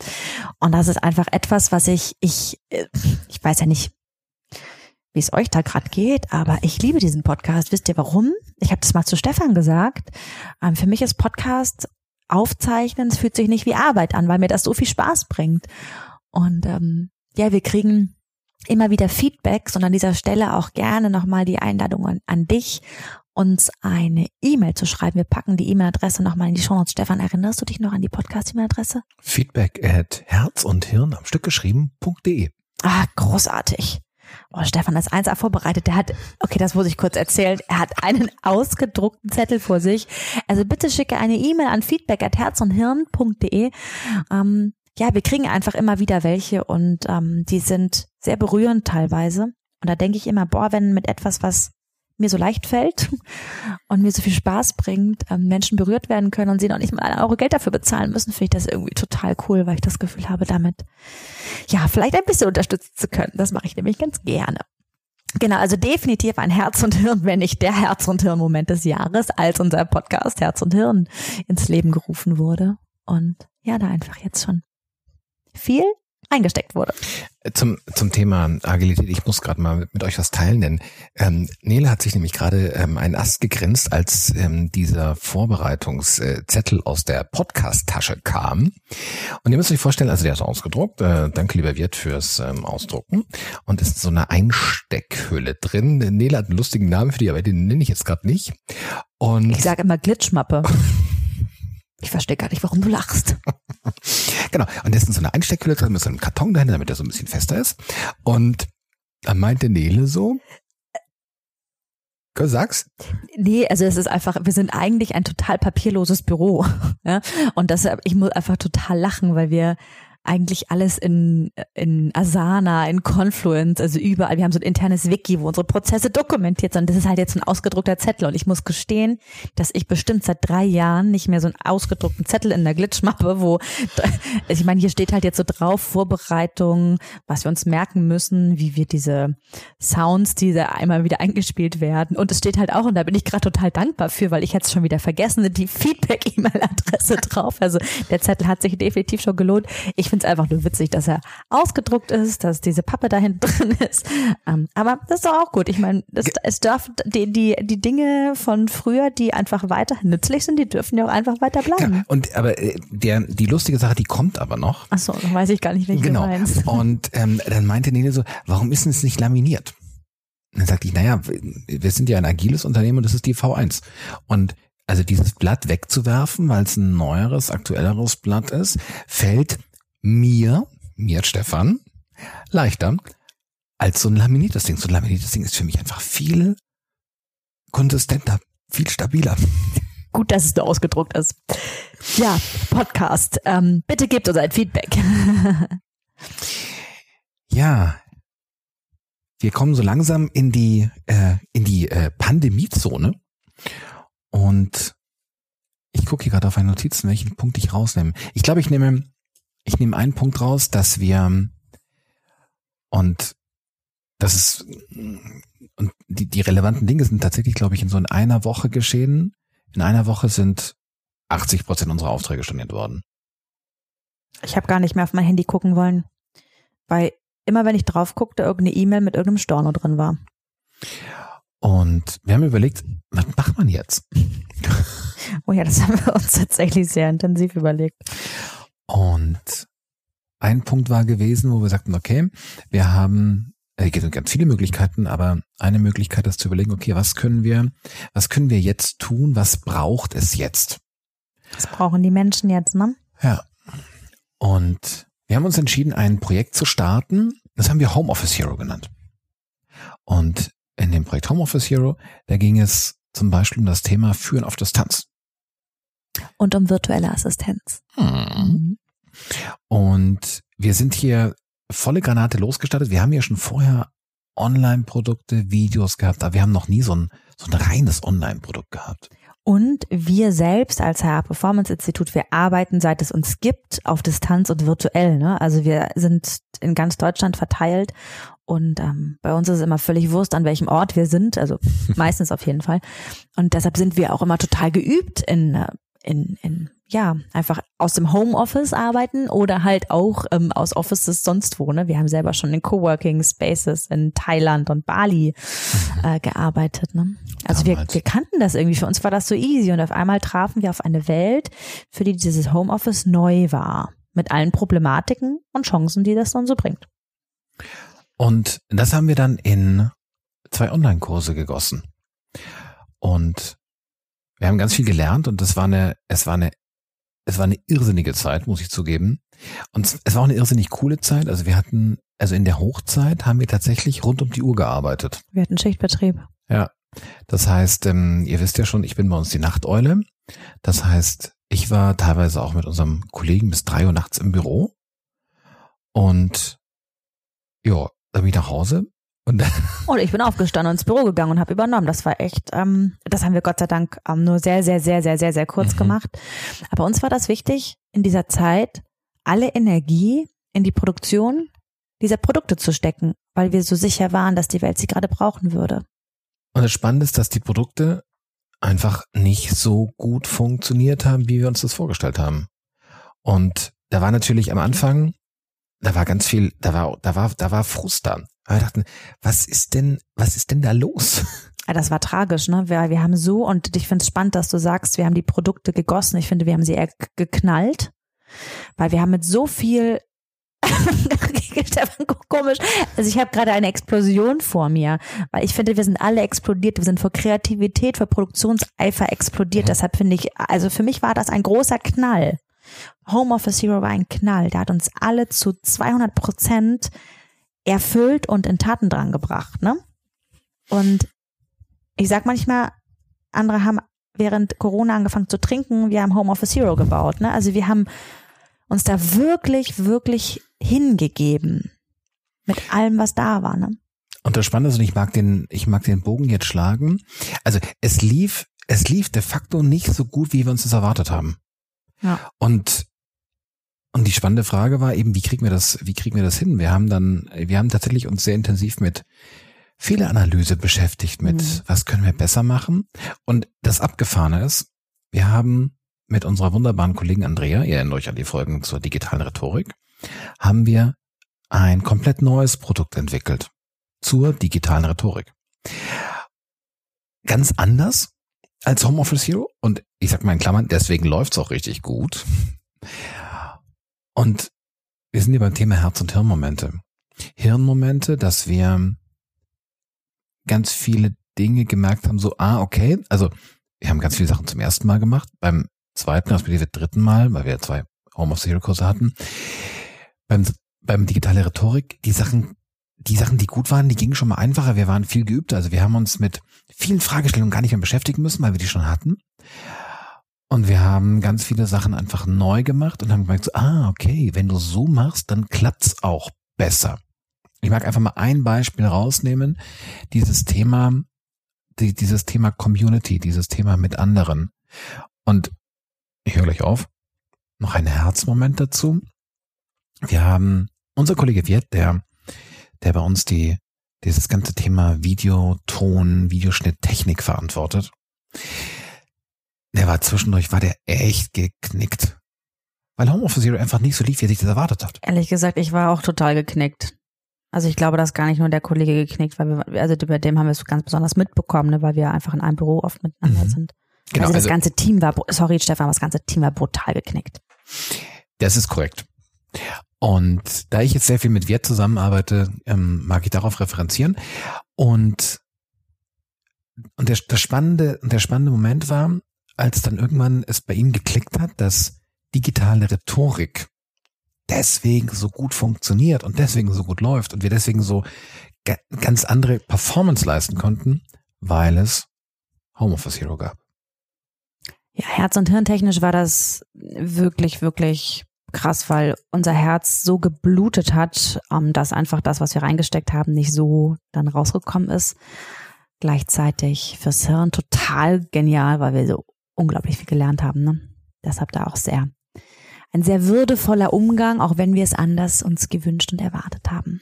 Und das ist einfach etwas, was ich, ich, äh, ich weiß ja nicht, wie es euch da gerade geht, aber ich liebe diesen Podcast. Wisst ihr warum? Ich habe das mal zu Stefan gesagt. Ähm, für mich ist Podcast aufzeichnen, es fühlt sich nicht wie Arbeit an, weil mir das so viel Spaß bringt. Und ähm, ja, wir kriegen immer wieder Feedbacks und an dieser Stelle auch gerne nochmal die Einladung an, an dich, uns eine E-Mail zu schreiben. Wir packen die E-Mail-Adresse nochmal in die Show. Stefan, erinnerst du dich noch an die Podcast-E-Mail-Adresse? Feedback at herz und hirn am Stück geschrieben.de. Ah, großartig. Oh, Stefan ist 1A vorbereitet. Der hat, okay, das muss ich kurz erzählen. Er hat einen ausgedruckten Zettel vor sich. Also bitte schicke eine E-Mail an feedback. Ähm, ja, wir kriegen einfach immer wieder welche und ähm, die sind sehr berührend teilweise. Und da denke ich immer, boah, wenn mit etwas, was mir so leicht fällt und mir so viel Spaß bringt, ähm, Menschen berührt werden können und sie noch nicht mal einen Euro Geld dafür bezahlen müssen, finde ich das irgendwie total cool, weil ich das Gefühl habe, damit ja vielleicht ein bisschen unterstützen zu können. Das mache ich nämlich ganz gerne. Genau, also definitiv ein Herz und Hirn, wenn nicht der Herz und Hirn Moment des Jahres, als unser Podcast Herz und Hirn ins Leben gerufen wurde. Und ja, da einfach jetzt schon viel eingesteckt wurde. Zum, zum Thema Agilität, ich muss gerade mal mit euch was teilen, denn ähm, Nele hat sich nämlich gerade ähm, einen Ast gegrinst, als ähm, dieser Vorbereitungszettel aus der Podcast-Tasche kam. Und ihr müsst euch vorstellen, also der ist ausgedruckt, äh, danke lieber Wirt fürs ähm, Ausdrucken und ist so eine Einsteckhülle drin. Nele hat einen lustigen Namen für die, aber den nenne ich jetzt gerade nicht. Und ich sage immer Glitschmappe. Ich verstehe gar nicht, warum du lachst. Genau. Und das ist so eine Einsteckhülle mit so einem Karton dahinter, damit er so ein bisschen fester ist. Und dann meinte Nele so, Sag's. Nee, also es ist einfach, wir sind eigentlich ein total papierloses Büro. Ja? Und deshalb, ich muss einfach total lachen, weil wir eigentlich alles in, in Asana, in Confluence, also überall. Wir haben so ein internes Wiki, wo unsere Prozesse dokumentiert sind. Das ist halt jetzt ein ausgedruckter Zettel. Und ich muss gestehen, dass ich bestimmt seit drei Jahren nicht mehr so einen ausgedruckten Zettel in der Glitchmappe, wo, ich meine, hier steht halt jetzt so drauf, Vorbereitung, was wir uns merken müssen, wie wir diese Sounds, die da einmal wieder eingespielt werden. Und es steht halt auch, und da bin ich gerade total dankbar für, weil ich jetzt schon wieder vergessen, die Feedback-E-Mail-Adresse drauf. Also der Zettel hat sich definitiv schon gelohnt. Ich finde es einfach nur witzig, dass er ausgedruckt ist, dass diese Pappe da hinten drin ist. Ähm, aber das ist doch auch gut. Ich meine, es darf die, die, die Dinge von früher, die einfach weiterhin nützlich sind, die dürfen ja auch einfach weiter bleiben. Ja, und aber äh, der, die lustige Sache, die kommt aber noch. Ach so, dann weiß ich gar nicht, welche genau. du meinst. Und ähm, dann meinte Nele so, warum ist denn es nicht laminiert? Und dann sagte ich, naja, wir sind ja ein agiles Unternehmen und das ist die V1. Und also dieses Blatt wegzuwerfen, weil es ein neueres, aktuelleres Blatt ist, fällt mir, mir Stefan, leichter als so ein laminiertes Ding. So ein laminiertes Ding ist für mich einfach viel konsistenter, viel stabiler. Gut, dass es nur ausgedruckt ist. Ja, Podcast. Ähm, bitte gebt uns ein Feedback. ja, wir kommen so langsam in die äh, in die äh, Pandemiezone und ich gucke hier gerade auf meine Notizen, welchen Punkt ich rausnehme. Ich glaube, ich nehme ich nehme einen Punkt raus, dass wir und das ist und die, die relevanten Dinge sind tatsächlich, glaube ich, in so in einer Woche geschehen. In einer Woche sind 80 Prozent unserer Aufträge storniert worden. Ich habe gar nicht mehr auf mein Handy gucken wollen, weil immer wenn ich drauf guckte, irgendeine E-Mail mit irgendeinem Storno drin war. Und wir haben überlegt, was macht man jetzt? oh ja, das haben wir uns tatsächlich sehr intensiv überlegt. Und ein Punkt war gewesen, wo wir sagten, okay, wir haben es gibt ganz viele Möglichkeiten, aber eine Möglichkeit ist zu überlegen, okay, was können wir, was können wir jetzt tun? Was braucht es jetzt? Was brauchen die Menschen jetzt, ne? Ja. Und wir haben uns entschieden, ein Projekt zu starten. Das haben wir Homeoffice Hero genannt. Und in dem Projekt Homeoffice Hero, da ging es zum Beispiel um das Thema Führen auf Distanz. Und um virtuelle Assistenz. Mhm. Und wir sind hier volle Granate losgestartet. Wir haben ja schon vorher Online-Produkte, Videos gehabt, aber wir haben noch nie so ein, so ein reines Online-Produkt gehabt. Und wir selbst als HR Performance Institut, wir arbeiten, seit es uns gibt, auf Distanz und virtuell. Ne? Also wir sind in ganz Deutschland verteilt und ähm, bei uns ist es immer völlig Wurst, an welchem Ort wir sind, also meistens auf jeden Fall. Und deshalb sind wir auch immer total geübt in, äh, in, in ja, einfach aus dem Homeoffice arbeiten oder halt auch ähm, aus Offices sonst wo. Ne? Wir haben selber schon in Coworking Spaces in Thailand und Bali mhm. äh, gearbeitet. Ne? Also wir, wir kannten das irgendwie. Für uns war das so easy und auf einmal trafen wir auf eine Welt, für die dieses Homeoffice neu war. Mit allen Problematiken und Chancen, die das dann so bringt. Und das haben wir dann in zwei Online-Kurse gegossen. Und wir haben ganz viel gelernt und das war eine, es war eine es war eine irrsinnige Zeit, muss ich zugeben. Und es war auch eine irrsinnig coole Zeit. Also wir hatten, also in der Hochzeit haben wir tatsächlich rund um die Uhr gearbeitet. Wir hatten Schichtbetrieb. Ja. Das heißt, ähm, ihr wisst ja schon, ich bin bei uns die Nachteule. Das heißt, ich war teilweise auch mit unserem Kollegen bis drei Uhr nachts im Büro. Und ja, dann bin ich nach Hause, und, und ich bin aufgestanden und ins Büro gegangen und habe übernommen. Das war echt, ähm, das haben wir Gott sei Dank ähm, nur sehr, sehr, sehr, sehr, sehr, sehr kurz mhm. gemacht. Aber uns war das wichtig, in dieser Zeit alle Energie in die Produktion dieser Produkte zu stecken, weil wir so sicher waren, dass die Welt sie gerade brauchen würde. Und das Spannende ist, dass die Produkte einfach nicht so gut funktioniert haben, wie wir uns das vorgestellt haben. Und da war natürlich am Anfang, da war ganz viel, da war, da war, da war Frust da. Aber wir dachten, was ist denn, was ist denn da los? Ja, das war tragisch, ne? Wir, wir haben so, und ich finde es spannend, dass du sagst, wir haben die Produkte gegossen. Ich finde, wir haben sie eher geknallt, weil wir haben mit so viel Stefan, komisch. Also ich habe gerade eine Explosion vor mir, weil ich finde, wir sind alle explodiert. Wir sind vor Kreativität, vor Produktionseifer explodiert. Deshalb finde ich, also für mich war das ein großer Knall. Homeoffice Hero war ein Knall. Der hat uns alle zu 200 Prozent erfüllt und in Taten dran gebracht, ne? Und ich sag manchmal, andere haben während Corona angefangen zu trinken, wir haben Homeoffice Hero gebaut, ne? Also wir haben uns da wirklich, wirklich hingegeben. Mit allem, was da war, ne? Und das Spannende ist, und ich mag den, ich mag den Bogen jetzt schlagen. Also es lief, es lief de facto nicht so gut, wie wir uns das erwartet haben. Ja. Und und die spannende Frage war eben, wie kriegen wir das, wie kriegen wir das hin? Wir haben dann, wir haben tatsächlich uns sehr intensiv mit Fehleranalyse beschäftigt, mit Mhm. was können wir besser machen? Und das Abgefahrene ist, wir haben mit unserer wunderbaren Kollegin Andrea, ihr erinnert euch an die Folgen zur digitalen Rhetorik, haben wir ein komplett neues Produkt entwickelt zur digitalen Rhetorik. Ganz anders als Homeoffice Hero und ich sag mal in Klammern, deswegen läuft's auch richtig gut. Und wir sind hier beim Thema Herz- und Hirnmomente. Hirnmomente, dass wir ganz viele Dinge gemerkt haben, so, ah, okay, also wir haben ganz viele Sachen zum ersten Mal gemacht, beim zweiten, respektive dritten Mal, weil wir zwei Homeoffice Hero Kurse hatten. Beim, beim digitale Rhetorik, die Sachen, die Sachen, die gut waren, die gingen schon mal einfacher. Wir waren viel geübter. Also wir haben uns mit vielen Fragestellungen gar nicht mehr beschäftigen müssen, weil wir die schon hatten. Und wir haben ganz viele Sachen einfach neu gemacht und haben gemerkt, so, ah, okay, wenn du so machst, dann klappt's auch besser. Ich mag einfach mal ein Beispiel rausnehmen. Dieses Thema, die, dieses Thema Community, dieses Thema mit anderen. Und ich höre gleich auf. Noch ein Herzmoment dazu. Wir haben unser Kollege Wirt, der, der bei uns die, dieses ganze Thema Video, Ton, Videoschnitt, Technik verantwortet. Der war zwischendurch, war der echt geknickt. Weil Homeoffice Zero einfach nicht so lief, wie er sich das erwartet hat. Ehrlich gesagt, ich war auch total geknickt. Also ich glaube, dass gar nicht nur der Kollege geknickt, weil wir, also bei dem haben wir es ganz besonders mitbekommen, ne, weil wir einfach in einem Büro oft miteinander Mhm. sind. Genau, also das also- ganze Team war, sorry Stefan, das ganze Team war brutal geknickt. Das ist korrekt. Und da ich jetzt sehr viel mit Wirt zusammenarbeite, ähm, mag ich darauf referenzieren. Und, und der, der spannende, der spannende Moment war, als dann irgendwann es bei ihm geklickt hat, dass digitale Rhetorik deswegen so gut funktioniert und deswegen so gut läuft und wir deswegen so ga- ganz andere Performance leisten konnten, weil es Homeoffice Hero gab. Ja, Herz- und Hirntechnisch war das wirklich, wirklich krass, weil unser Herz so geblutet hat, ähm, dass einfach das, was wir reingesteckt haben, nicht so dann rausgekommen ist. Gleichzeitig fürs Hirn total genial, weil wir so unglaublich viel gelernt haben. Ne? Deshalb da auch sehr ein sehr würdevoller Umgang, auch wenn wir es anders uns gewünscht und erwartet haben.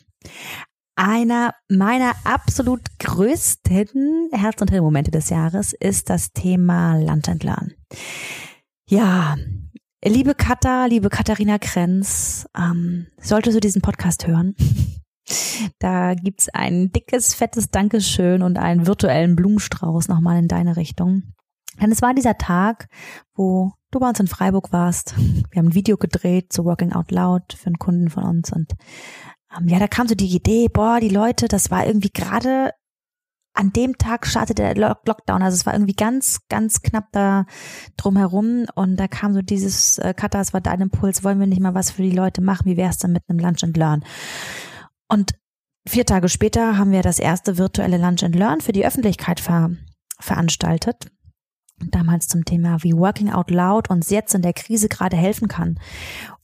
Einer meiner absolut größten Herz- und Hirnmomente des Jahres ist das Thema Lunch and Learn. Ja, liebe Katha, liebe Katharina Krenz, ähm, solltest du diesen Podcast hören, da gibt's ein dickes, fettes Dankeschön und einen virtuellen Blumenstrauß nochmal in deine Richtung. Denn es war dieser Tag, wo du bei uns in Freiburg warst. Wir haben ein Video gedreht zu Working Out Loud für einen Kunden von uns und ähm, ja, da kam so die Idee, boah, die Leute, das war irgendwie gerade an dem Tag startete der Lock- Lockdown, also es war irgendwie ganz, ganz knapp da drumherum und da kam so dieses, äh, Katha, es war dein Impuls, wollen wir nicht mal was für die Leute machen, wie wär's denn mit einem Lunch and Learn? Und vier Tage später haben wir das erste virtuelle Lunch and Learn für die Öffentlichkeit ver veranstaltet. Damals zum Thema, wie Working Out Loud uns jetzt in der Krise gerade helfen kann.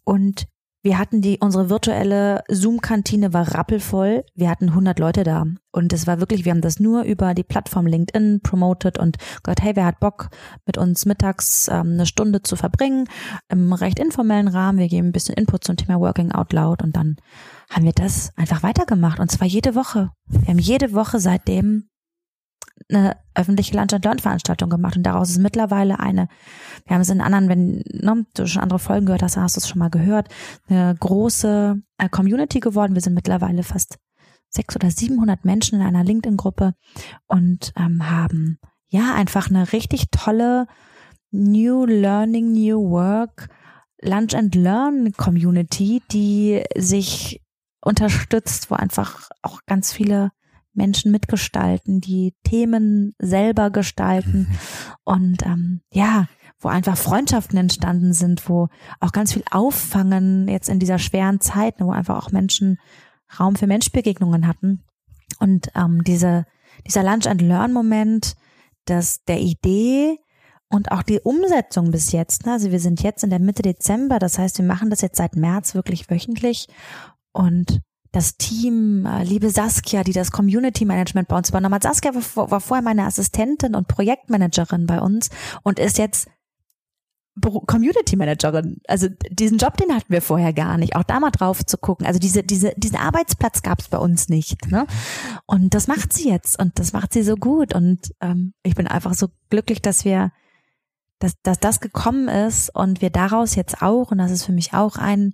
Und wir hatten die, unsere virtuelle Zoom-Kantine war rappelvoll. Wir hatten 100 Leute da. Und es war wirklich, wir haben das nur über die Plattform LinkedIn promoted und Gott, hey, wer hat Bock, mit uns mittags ähm, eine Stunde zu verbringen, im recht informellen Rahmen. Wir geben ein bisschen Input zum Thema Working Out Loud und dann haben wir das einfach weitergemacht. Und zwar jede Woche. Wir haben jede Woche seitdem eine öffentliche Lunch and Learn Veranstaltung gemacht und daraus ist mittlerweile eine, wir haben es in anderen, wenn ne, du schon andere Folgen gehört hast, hast du es schon mal gehört, eine große äh, Community geworden. Wir sind mittlerweile fast sechs oder 700 Menschen in einer LinkedIn-Gruppe und ähm, haben ja einfach eine richtig tolle New Learning, New Work, Lunch and Learn Community, die sich unterstützt, wo einfach auch ganz viele Menschen mitgestalten, die Themen selber gestalten und ähm, ja, wo einfach Freundschaften entstanden sind, wo auch ganz viel auffangen jetzt in dieser schweren Zeit, wo einfach auch Menschen Raum für Menschbegegnungen hatten und ähm, diese dieser Lunch and Learn Moment, dass der Idee und auch die Umsetzung bis jetzt. Ne? Also wir sind jetzt in der Mitte Dezember, das heißt, wir machen das jetzt seit März wirklich wöchentlich und das Team, äh, liebe Saskia, die das Community Management bei uns übernommen hat. Saskia war, war vorher meine Assistentin und Projektmanagerin bei uns und ist jetzt Community Managerin. Also diesen Job, den hatten wir vorher gar nicht. Auch da mal drauf zu gucken. Also diese, diese, diesen Arbeitsplatz gab es bei uns nicht. Ne? Und das macht sie jetzt und das macht sie so gut. Und ähm, ich bin einfach so glücklich, dass wir, dass, dass das gekommen ist und wir daraus jetzt auch, und das ist für mich auch ein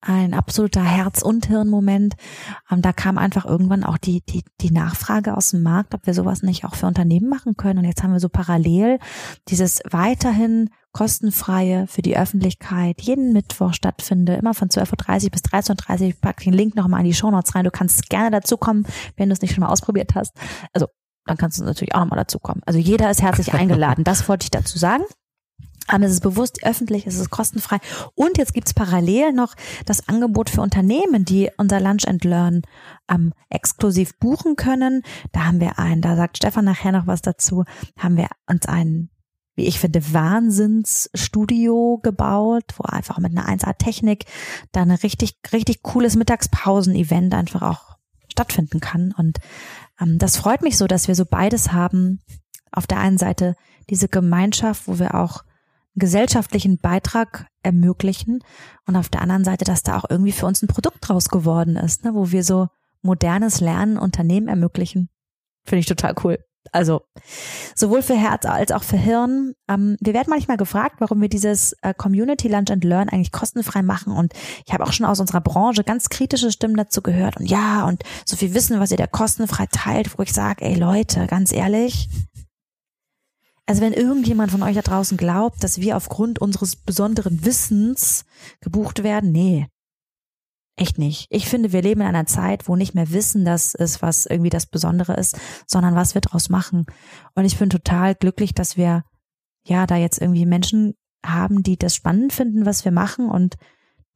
ein absoluter Herz- und Hirnmoment. Ähm, da kam einfach irgendwann auch die, die, die Nachfrage aus dem Markt, ob wir sowas nicht auch für Unternehmen machen können. Und jetzt haben wir so parallel dieses weiterhin kostenfreie für die Öffentlichkeit jeden Mittwoch stattfinde, immer von 12.30 Uhr bis 13.30 Uhr. Ich pack den Link nochmal in die Shownotes rein. Du kannst gerne dazukommen, wenn du es nicht schon mal ausprobiert hast. Also, dann kannst du natürlich auch nochmal dazukommen. Also jeder ist herzlich eingeladen. Das wollte ich dazu sagen. Aber es ist bewusst öffentlich, es ist kostenfrei. Und jetzt gibt's parallel noch das Angebot für Unternehmen, die unser Lunch and Learn ähm, exklusiv buchen können. Da haben wir einen, da sagt Stefan nachher noch was dazu, haben wir uns einen wie ich finde, Wahnsinnsstudio gebaut, wo einfach mit einer 1A-Technik da eine richtig, richtig cooles Mittagspausen-Event einfach auch stattfinden kann. Und ähm, das freut mich so, dass wir so beides haben. Auf der einen Seite diese Gemeinschaft, wo wir auch gesellschaftlichen Beitrag ermöglichen und auf der anderen Seite, dass da auch irgendwie für uns ein Produkt draus geworden ist, ne, wo wir so modernes Lernen Unternehmen ermöglichen. Finde ich total cool. Also sowohl für Herz als auch für Hirn. Ähm, wir werden manchmal gefragt, warum wir dieses äh, Community Lunch and Learn eigentlich kostenfrei machen. Und ich habe auch schon aus unserer Branche ganz kritische Stimmen dazu gehört. Und ja, und so viel Wissen, was ihr da kostenfrei teilt, wo ich sage, ey Leute, ganz ehrlich, also wenn irgendjemand von euch da draußen glaubt, dass wir aufgrund unseres besonderen Wissens gebucht werden, nee. Echt nicht. Ich finde, wir leben in einer Zeit, wo nicht mehr Wissen das ist, was irgendwie das Besondere ist, sondern was wir draus machen. Und ich bin total glücklich, dass wir ja da jetzt irgendwie Menschen haben, die das spannend finden, was wir machen und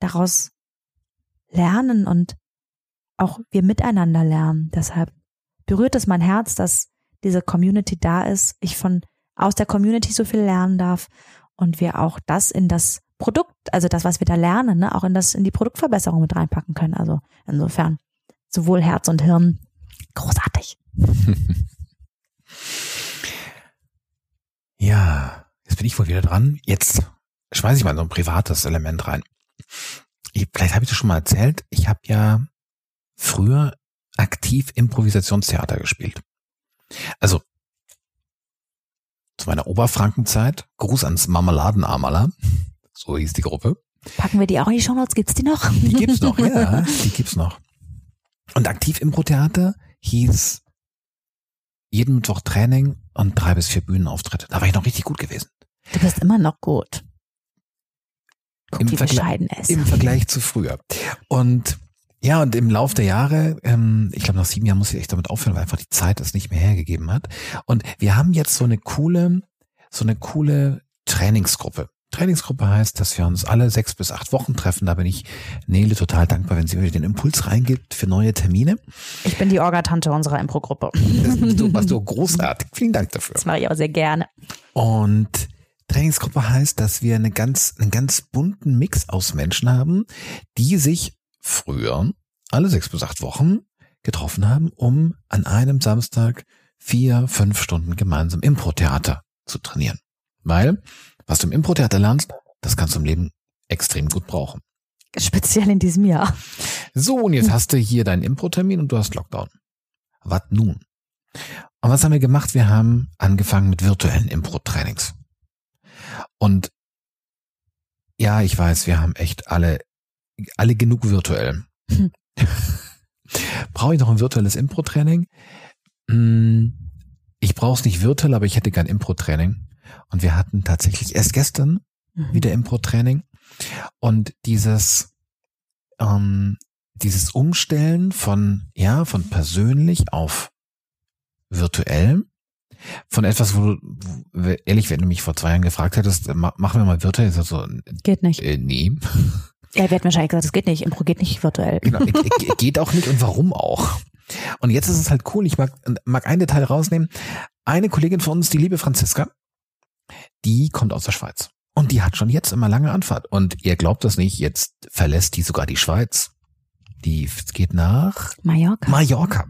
daraus lernen und auch wir miteinander lernen. Deshalb berührt es mein Herz, dass diese Community da ist. Ich von aus der Community so viel lernen darf und wir auch das in das Produkt, also das, was wir da lernen, ne, auch in das, in die Produktverbesserung mit reinpacken können. Also insofern sowohl Herz und Hirn großartig. ja, jetzt bin ich wohl wieder dran. Jetzt schmeiße ich mal so ein privates Element rein. Ich, vielleicht habe ich das schon mal erzählt. Ich habe ja früher aktiv Improvisationstheater gespielt. Also zu meiner Oberfrankenzeit. Gruß ans Marmeladenarmaler. So hieß die Gruppe. Packen wir die auch in die Shownotes? Gibt's die noch? Die gibt's noch, ja. Die gibt's noch. Und aktiv Impro-Theater hieß jeden Mittwoch Training und drei bis vier Bühnenauftritte. Da war ich noch richtig gut gewesen. Du bist immer noch gut. Guck, Im, Vergleich, Im Vergleich zu früher. Und ja, und im Lauf der Jahre, ähm, ich glaube nach sieben Jahren muss ich echt damit aufhören, weil einfach die Zeit das nicht mehr hergegeben hat. Und wir haben jetzt so eine coole, so eine coole Trainingsgruppe. Trainingsgruppe heißt, dass wir uns alle sechs bis acht Wochen treffen. Da bin ich Nele total dankbar, wenn sie mir den Impuls reingibt für neue Termine. Ich bin die Orga-Tante unserer Impro-Gruppe. Das du, was du großartig. Vielen Dank dafür. Das mache ich auch sehr gerne. Und Trainingsgruppe heißt, dass wir eine ganz, einen ganz bunten Mix aus Menschen haben, die sich früher alle sechs bis acht Wochen getroffen haben, um an einem Samstag vier, fünf Stunden gemeinsam Impro-Theater zu trainieren. Weil, was du im Impro-Theater lernst, das kannst du im Leben extrem gut brauchen. Speziell in diesem Jahr. So, und jetzt hast du hier deinen Impro-Termin und du hast Lockdown. Was nun? Und was haben wir gemacht? Wir haben angefangen mit virtuellen Impro-Trainings. Und ja, ich weiß, wir haben echt alle alle genug virtuell. Hm. Brauche ich noch ein virtuelles Impro-Training? Hm, ich brauche es nicht virtuell, aber ich hätte gern Impro-Training. Und wir hatten tatsächlich erst gestern mhm. wieder Impro-Training. Und dieses, ähm, dieses Umstellen von, ja, von persönlich auf virtuell, von etwas, wo du, ehrlich, wenn du mich vor zwei Jahren gefragt hättest, machen wir mal virtuell, ist das so, geht nicht. Äh, nee. Er wird wahrscheinlich gesagt, das geht nicht, Impro geht nicht virtuell. Genau, geht auch nicht und warum auch? Und jetzt ist es halt cool, ich mag, mag ein Detail rausnehmen. Eine Kollegin von uns, die liebe Franziska, die kommt aus der Schweiz. Und die hat schon jetzt immer lange Anfahrt. Und ihr glaubt das nicht, jetzt verlässt die sogar die Schweiz. Die geht nach Mallorca. Mallorca.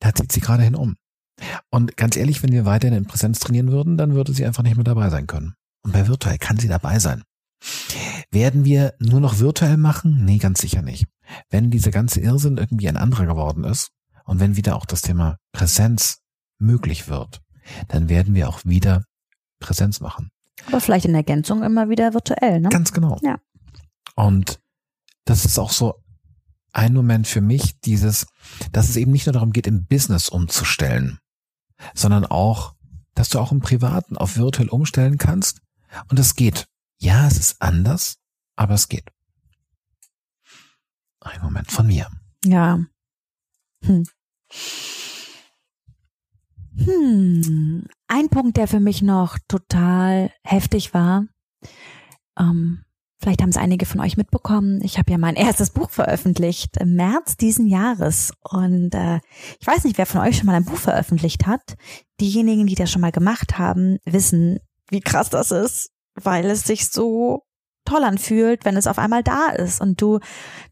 Da zieht sie gerade hin um. Und ganz ehrlich, wenn wir weiterhin in Präsenz trainieren würden, dann würde sie einfach nicht mehr dabei sein können. Und bei virtuell kann sie dabei sein. Werden wir nur noch virtuell machen? Nee, ganz sicher nicht. Wenn dieser ganze Irrsinn irgendwie ein anderer geworden ist und wenn wieder auch das Thema Präsenz möglich wird, dann werden wir auch wieder Präsenz machen. Aber vielleicht in Ergänzung immer wieder virtuell, ne? Ganz genau. Ja. Und das ist auch so ein Moment für mich, dieses, dass es eben nicht nur darum geht, im Business umzustellen, sondern auch, dass du auch im Privaten auf virtuell umstellen kannst. Und es geht. Ja, es ist anders, aber es geht. Ein Moment von mir. Ja. Hm. Hm. Ein Punkt, der für mich noch total heftig war, ähm, vielleicht haben es einige von euch mitbekommen, ich habe ja mein erstes Buch veröffentlicht im März diesen Jahres. Und äh, ich weiß nicht, wer von euch schon mal ein Buch veröffentlicht hat. Diejenigen, die das schon mal gemacht haben, wissen, wie krass das ist, weil es sich so toll anfühlt, wenn es auf einmal da ist und du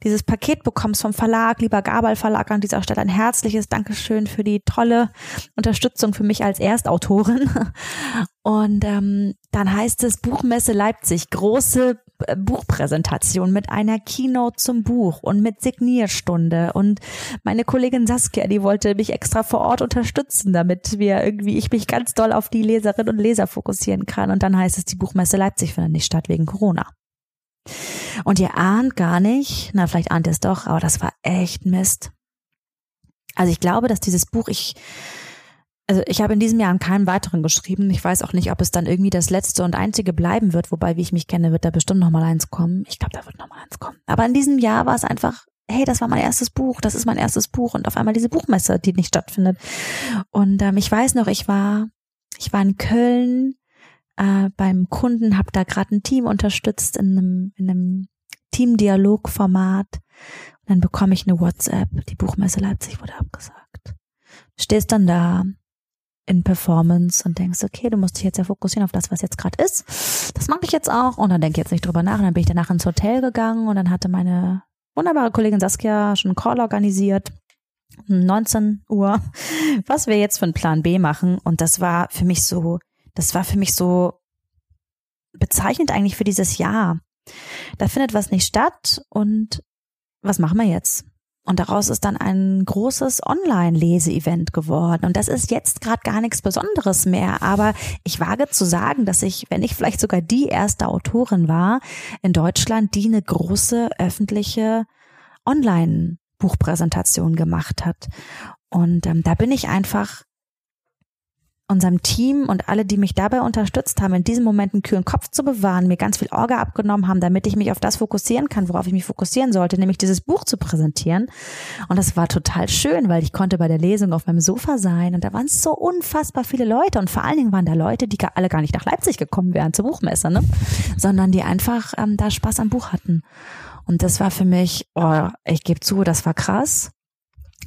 dieses Paket bekommst vom Verlag, lieber Gabal Verlag an dieser Stelle ein herzliches Dankeschön für die tolle Unterstützung für mich als Erstautorin. Und ähm, dann heißt es Buchmesse Leipzig, große Buchpräsentation mit einer Keynote zum Buch und mit Signierstunde und meine Kollegin Saskia, die wollte mich extra vor Ort unterstützen, damit wir irgendwie ich mich ganz doll auf die Leserinnen und Leser fokussieren kann und dann heißt es die Buchmesse Leipzig findet nicht statt wegen Corona. Und ihr ahnt gar nicht, na vielleicht ahnt ihr es doch, aber das war echt Mist. Also ich glaube, dass dieses Buch, ich also ich habe in diesem Jahr an keinem weiteren geschrieben. Ich weiß auch nicht, ob es dann irgendwie das letzte und einzige bleiben wird, wobei, wie ich mich kenne, wird da bestimmt noch mal eins kommen. Ich glaube, da wird noch mal eins kommen. Aber in diesem Jahr war es einfach, hey, das war mein erstes Buch, das ist mein erstes Buch und auf einmal diese Buchmesse, die nicht stattfindet. Und ähm, ich weiß noch, ich war, ich war in Köln äh, beim Kunden, habe da gerade ein Team unterstützt in einem, in einem Teamdialog-Format. Und dann bekomme ich eine WhatsApp, die Buchmesse Leipzig wurde abgesagt. Stehst dann da, in Performance und denkst, okay, du musst dich jetzt ja fokussieren auf das, was jetzt gerade ist. Das mache ich jetzt auch und dann denke ich jetzt nicht drüber nach. Und dann bin ich danach ins Hotel gegangen und dann hatte meine wunderbare Kollegin Saskia schon einen Call organisiert. 19 Uhr, was wir jetzt für einen Plan B machen. Und das war für mich so, das war für mich so bezeichnend eigentlich für dieses Jahr. Da findet was nicht statt und was machen wir jetzt? Und daraus ist dann ein großes Online-Lese-Event geworden. Und das ist jetzt gerade gar nichts Besonderes mehr. Aber ich wage zu sagen, dass ich, wenn ich vielleicht sogar die erste Autorin war in Deutschland, die eine große öffentliche Online-Buchpräsentation gemacht hat. Und ähm, da bin ich einfach unserem Team und alle, die mich dabei unterstützt haben, in diesem Moment kühlen Kopf zu bewahren, mir ganz viel Orga abgenommen haben, damit ich mich auf das fokussieren kann, worauf ich mich fokussieren sollte, nämlich dieses Buch zu präsentieren. Und das war total schön, weil ich konnte bei der Lesung auf meinem Sofa sein und da waren so unfassbar viele Leute und vor allen Dingen waren da Leute, die alle gar nicht nach Leipzig gekommen wären zur Buchmesse, ne? sondern die einfach ähm, da Spaß am Buch hatten. Und das war für mich, oh, ich gebe zu, das war krass.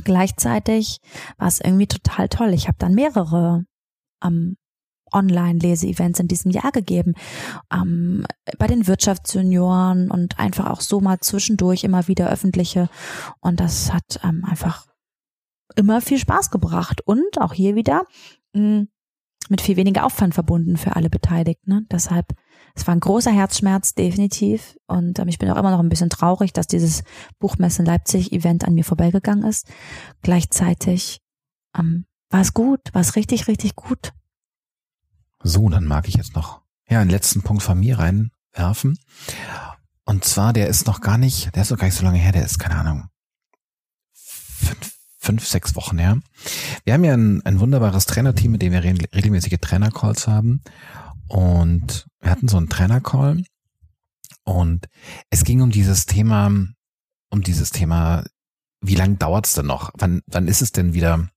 Gleichzeitig war es irgendwie total toll. Ich habe dann mehrere ähm, Online-Lese-Events in diesem Jahr gegeben, ähm, bei den Wirtschaftsjunioren und einfach auch so mal zwischendurch immer wieder öffentliche. Und das hat ähm, einfach immer viel Spaß gebracht und auch hier wieder mh, hm, mit viel weniger Aufwand verbunden für alle Beteiligten. Ne? Deshalb, es war ein großer Herzschmerz, definitiv. Und ähm, ich bin auch immer noch ein bisschen traurig, dass dieses Buchmessen Leipzig-Event an mir vorbeigegangen ist. Gleichzeitig ähm, war es gut, war es richtig, richtig gut. So, dann mag ich jetzt noch ja einen letzten Punkt von mir reinwerfen. Und zwar, der ist noch gar nicht, der ist noch gar nicht so lange her, der ist, keine Ahnung, fünf, fünf sechs Wochen her. Wir haben ja ein, ein wunderbares Trainerteam, mit dem wir regelmäßige Trainercalls haben. Und wir hatten so einen Trainercall und es ging um dieses Thema, um dieses Thema, wie lange dauert's denn noch? Wann, wann ist es denn wieder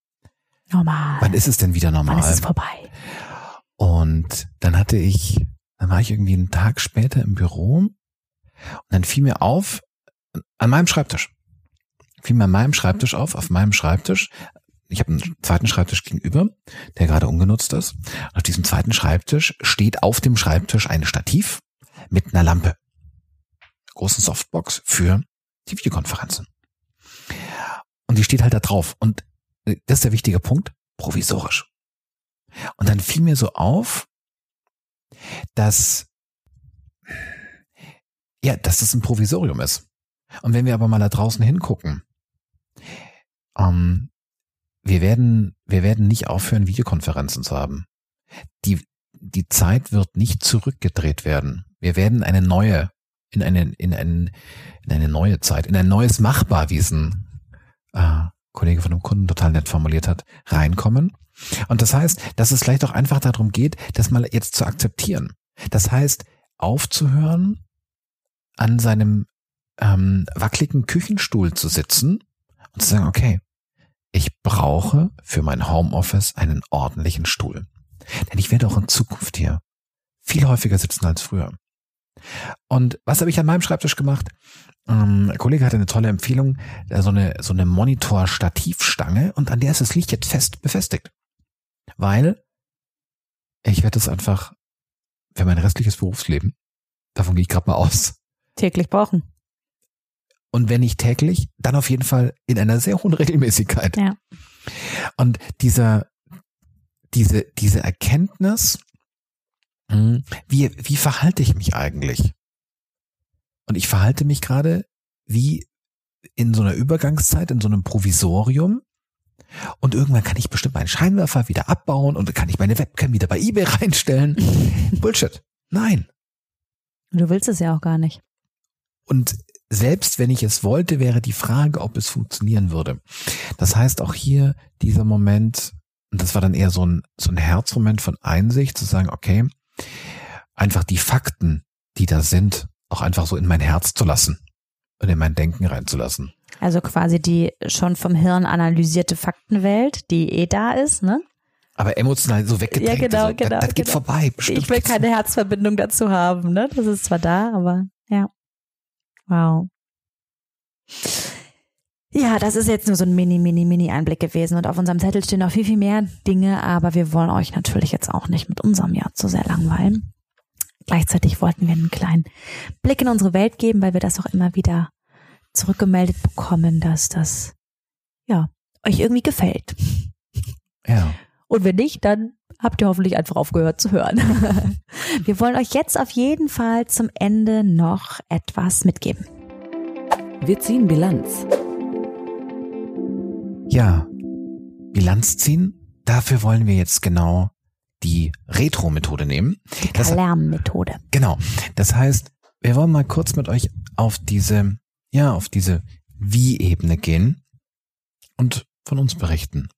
normal. Wann ist es denn wieder normal? Wann ist es vorbei? Und dann hatte ich, dann war ich irgendwie einen Tag später im Büro und dann fiel mir auf, an meinem Schreibtisch, fiel mir an meinem Schreibtisch auf, auf meinem Schreibtisch, ich habe einen zweiten Schreibtisch gegenüber, der gerade ungenutzt ist. Auf diesem zweiten Schreibtisch steht auf dem Schreibtisch ein Stativ mit einer Lampe. Großen Softbox für die Videokonferenzen. Und die steht halt da drauf. Und das ist der wichtige Punkt, provisorisch. Und dann fiel mir so auf, dass, ja, dass das ein Provisorium ist. Und wenn wir aber mal da draußen hingucken, ähm, wir werden, wir werden nicht aufhören, Videokonferenzen zu haben. Die, die Zeit wird nicht zurückgedreht werden. Wir werden eine neue, in eine, in, ein, in eine neue Zeit, in ein neues Machbarwiesen, äh, Kollege von einem Kunden total nett formuliert hat, reinkommen. Und das heißt, dass es vielleicht auch einfach darum geht, das mal jetzt zu akzeptieren. Das heißt, aufzuhören, an seinem ähm, wackeligen Küchenstuhl zu sitzen und zu sagen, okay, ich brauche für mein Homeoffice einen ordentlichen Stuhl. Denn ich werde auch in Zukunft hier viel häufiger sitzen als früher. Und was habe ich an meinem Schreibtisch gemacht? Ähm, ein Kollege hatte eine tolle Empfehlung, äh, so eine, so eine Monitor-Stativstange und an der ist das Licht jetzt fest befestigt. Weil ich werde es einfach für mein restliches Berufsleben, davon gehe ich gerade mal aus, täglich brauchen. Und wenn nicht täglich, dann auf jeden Fall in einer sehr hohen Regelmäßigkeit. Ja. Und dieser, diese, diese Erkenntnis, hm, wie, wie verhalte ich mich eigentlich? Und ich verhalte mich gerade wie in so einer Übergangszeit, in so einem Provisorium. Und irgendwann kann ich bestimmt meinen Scheinwerfer wieder abbauen und dann kann ich meine Webcam wieder bei eBay reinstellen. Bullshit. Nein. Du willst es ja auch gar nicht. Und selbst wenn ich es wollte, wäre die Frage, ob es funktionieren würde. Das heißt auch hier dieser Moment, und das war dann eher so ein, so ein Herzmoment von Einsicht, zu sagen, okay, einfach die Fakten, die da sind, auch einfach so in mein Herz zu lassen und in mein Denken reinzulassen. Also quasi die schon vom Hirn analysierte Faktenwelt, die eh da ist, ne? Aber emotional so weggedrängt. Ja, genau, also, genau. Das, das geht genau. vorbei. Bestimmt ich will keine Herzverbindung dazu haben, ne? Das ist zwar da, aber ja. Wow. Ja, das ist jetzt nur so ein mini, mini, mini Einblick gewesen und auf unserem Zettel stehen noch viel, viel mehr Dinge, aber wir wollen euch natürlich jetzt auch nicht mit unserem Jahr zu sehr langweilen. Gleichzeitig wollten wir einen kleinen Blick in unsere Welt geben, weil wir das auch immer wieder zurückgemeldet bekommen, dass das, ja, euch irgendwie gefällt. Ja. Und wenn nicht, dann habt ihr hoffentlich einfach aufgehört zu hören. Wir wollen euch jetzt auf jeden Fall zum Ende noch etwas mitgeben. Wir ziehen Bilanz. Ja, Bilanz ziehen. Dafür wollen wir jetzt genau die Retro-Methode nehmen. Die Kalerm-Methode. Genau. Das heißt, wir wollen mal kurz mit euch auf diese, ja, auf diese Wie-Ebene gehen und von uns berichten.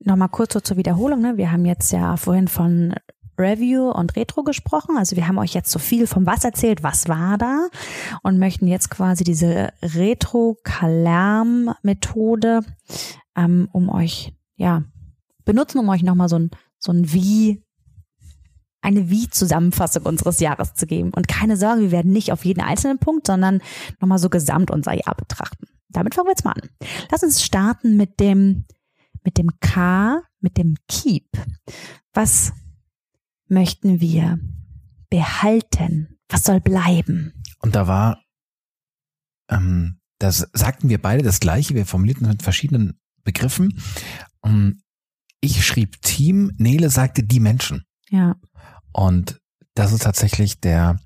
Nochmal kurz so zur Wiederholung. Ne? Wir haben jetzt ja vorhin von Review und Retro gesprochen. Also wir haben euch jetzt so viel vom Was erzählt, was war da und möchten jetzt quasi diese Retro-Kalerm-Methode ähm, um euch, ja, benutzen, um euch nochmal so ein, so ein Wie, eine Wie-Zusammenfassung unseres Jahres zu geben. Und keine Sorge, wir werden nicht auf jeden einzelnen Punkt, sondern nochmal so gesamt unser Jahr betrachten. Damit fangen wir jetzt mal an. Lass uns starten mit dem mit dem K, mit dem Keep. Was möchten wir behalten? Was soll bleiben? Und da war, ähm, das sagten wir beide das Gleiche. Wir formulierten mit verschiedenen Begriffen. Ähm, ich schrieb Team, Nele sagte die Menschen. Ja. Und das ist tatsächlich der,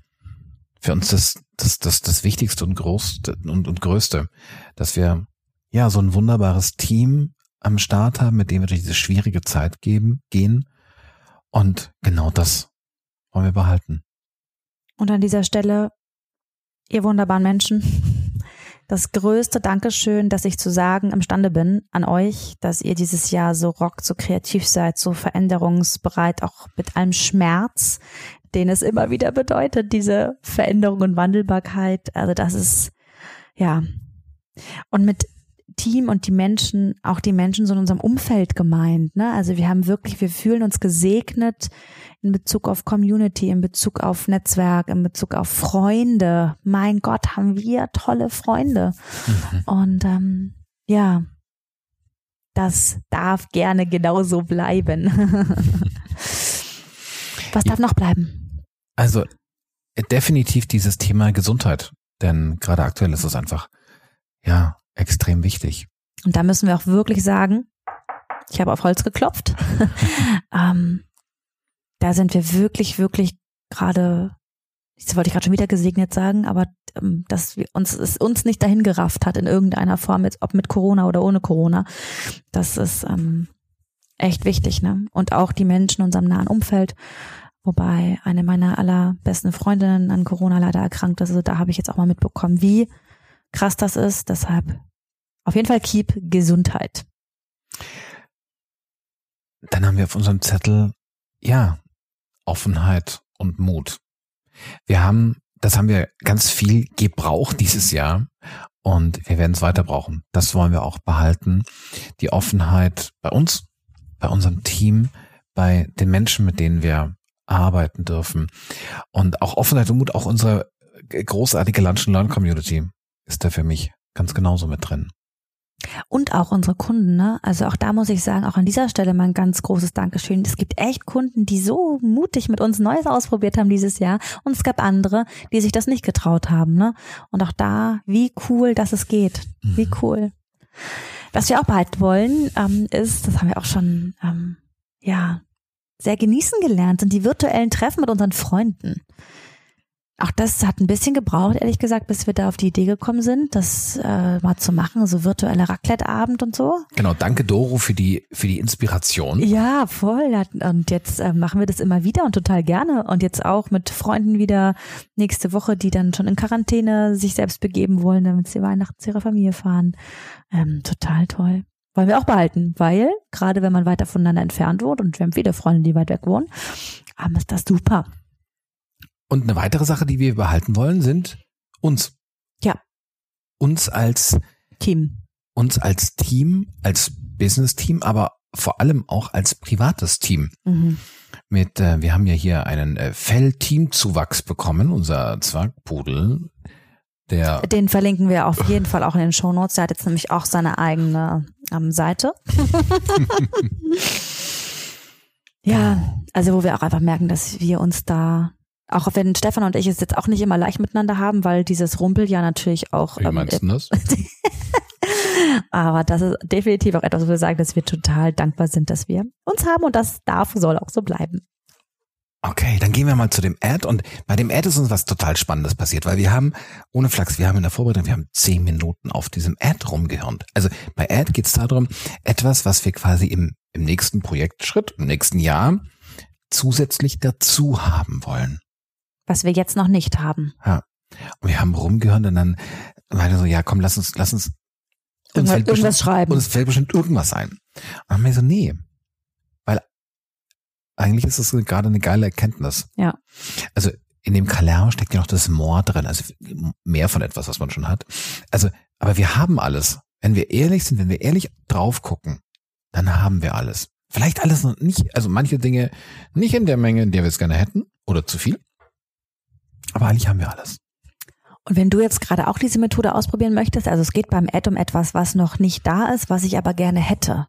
für uns das, das, das, das Wichtigste und Größte und, und Größte, dass wir ja so ein wunderbares Team am Start haben, mit dem wir durch diese schwierige Zeit geben, gehen. Und genau das wollen wir behalten. Und an dieser Stelle, ihr wunderbaren Menschen, das größte Dankeschön, dass ich zu sagen imstande bin an euch, dass ihr dieses Jahr so rockt, so kreativ seid, so veränderungsbereit, auch mit allem Schmerz, den es immer wieder bedeutet, diese Veränderung und Wandelbarkeit. Also das ist, ja. Und mit Team und die Menschen, auch die Menschen so in unserem Umfeld gemeint. Ne? Also wir haben wirklich, wir fühlen uns gesegnet in Bezug auf Community, in Bezug auf Netzwerk, in Bezug auf Freunde. Mein Gott, haben wir tolle Freunde. Mhm. Und ähm, ja, das darf gerne genauso bleiben. Was darf noch bleiben? Also definitiv dieses Thema Gesundheit, denn gerade aktuell ist es einfach ja extrem wichtig. Und da müssen wir auch wirklich sagen, ich habe auf Holz geklopft. ähm, da sind wir wirklich, wirklich gerade, jetzt wollte ich gerade schon wieder gesegnet sagen, aber ähm, dass wir uns es uns nicht dahin gerafft hat in irgendeiner Form, jetzt ob mit Corona oder ohne Corona. Das ist ähm, echt wichtig, ne? Und auch die Menschen in unserem nahen Umfeld. Wobei eine meiner allerbesten Freundinnen an Corona leider erkrankt ist. Also da habe ich jetzt auch mal mitbekommen, wie krass das ist. Deshalb auf jeden Fall keep Gesundheit. Dann haben wir auf unserem Zettel, ja, Offenheit und Mut. Wir haben, das haben wir ganz viel gebraucht dieses Jahr und wir werden es weiter brauchen. Das wollen wir auch behalten. Die Offenheit bei uns, bei unserem Team, bei den Menschen, mit denen wir arbeiten dürfen. Und auch Offenheit und Mut, auch unsere großartige Lunch and Learn Community ist da für mich ganz genauso mit drin. Und auch unsere Kunden, ne? Also auch da muss ich sagen, auch an dieser Stelle mal ein ganz großes Dankeschön. Es gibt echt Kunden, die so mutig mit uns Neues ausprobiert haben dieses Jahr. Und es gab andere, die sich das nicht getraut haben, ne? Und auch da, wie cool, dass es geht. Wie mhm. cool. Was wir auch behalten wollen, ähm, ist, das haben wir auch schon, ähm, ja, sehr genießen gelernt, sind die virtuellen Treffen mit unseren Freunden. Auch das hat ein bisschen gebraucht, ehrlich gesagt, bis wir da auf die Idee gekommen sind, das äh, mal zu machen, so virtuelle Raclette-Abend und so. Genau, danke Doro für die für die Inspiration. Ja, voll. Und jetzt äh, machen wir das immer wieder und total gerne. Und jetzt auch mit Freunden wieder nächste Woche, die dann schon in Quarantäne sich selbst begeben wollen, damit sie Weihnachten zu ihrer Familie fahren. Ähm, total toll. Wollen wir auch behalten, weil gerade wenn man weiter voneinander entfernt wohnt und wir haben viele Freunde, die weit weg wohnen, ist das super. Und eine weitere Sache, die wir behalten wollen, sind uns. Ja. Uns als Team. Uns als Team, als Business-Team, aber vor allem auch als privates Team. Mhm. Mit, äh, wir haben ja hier einen äh, Fell-Teamzuwachs bekommen, unser Zwergpudel, der. Den verlinken wir auf jeden Fall auch in den Show Notes. Der hat jetzt nämlich auch seine eigene ähm, Seite. ja, also wo wir auch einfach merken, dass wir uns da auch wenn Stefan und ich es jetzt auch nicht immer leicht miteinander haben, weil dieses Rumpel ja natürlich auch. Wie ähm, meinst du das? Aber das ist definitiv auch etwas, wo wir sagen, dass wir total dankbar sind, dass wir uns haben und das darf, soll auch so bleiben. Okay, dann gehen wir mal zu dem Ad und bei dem Ad ist uns was total Spannendes passiert, weil wir haben, ohne Flachs, wir haben in der Vorbereitung, wir haben zehn Minuten auf diesem Ad rumgehirnt. Also bei Ad geht es darum, etwas, was wir quasi im, im nächsten Projektschritt, im nächsten Jahr zusätzlich dazu haben wollen. Was wir jetzt noch nicht haben. Ja. Und wir haben rumgehört und dann meinte so, ja komm, lass uns, lass uns, uns irgendwas, irgendwas schreiben. Uns fällt bestimmt irgendwas ein. Und dann haben wir so, nee, eigentlich ist es gerade eine geile Erkenntnis. Ja. Also in dem Kaler steckt ja noch das Moor drin, also mehr von etwas, was man schon hat. Also, aber wir haben alles. Wenn wir ehrlich sind, wenn wir ehrlich drauf gucken, dann haben wir alles. Vielleicht alles noch nicht, also manche Dinge nicht in der Menge, in der wir es gerne hätten oder zu viel. Aber eigentlich haben wir alles. Und wenn du jetzt gerade auch diese Methode ausprobieren möchtest, also es geht beim Ad um etwas, was noch nicht da ist, was ich aber gerne hätte.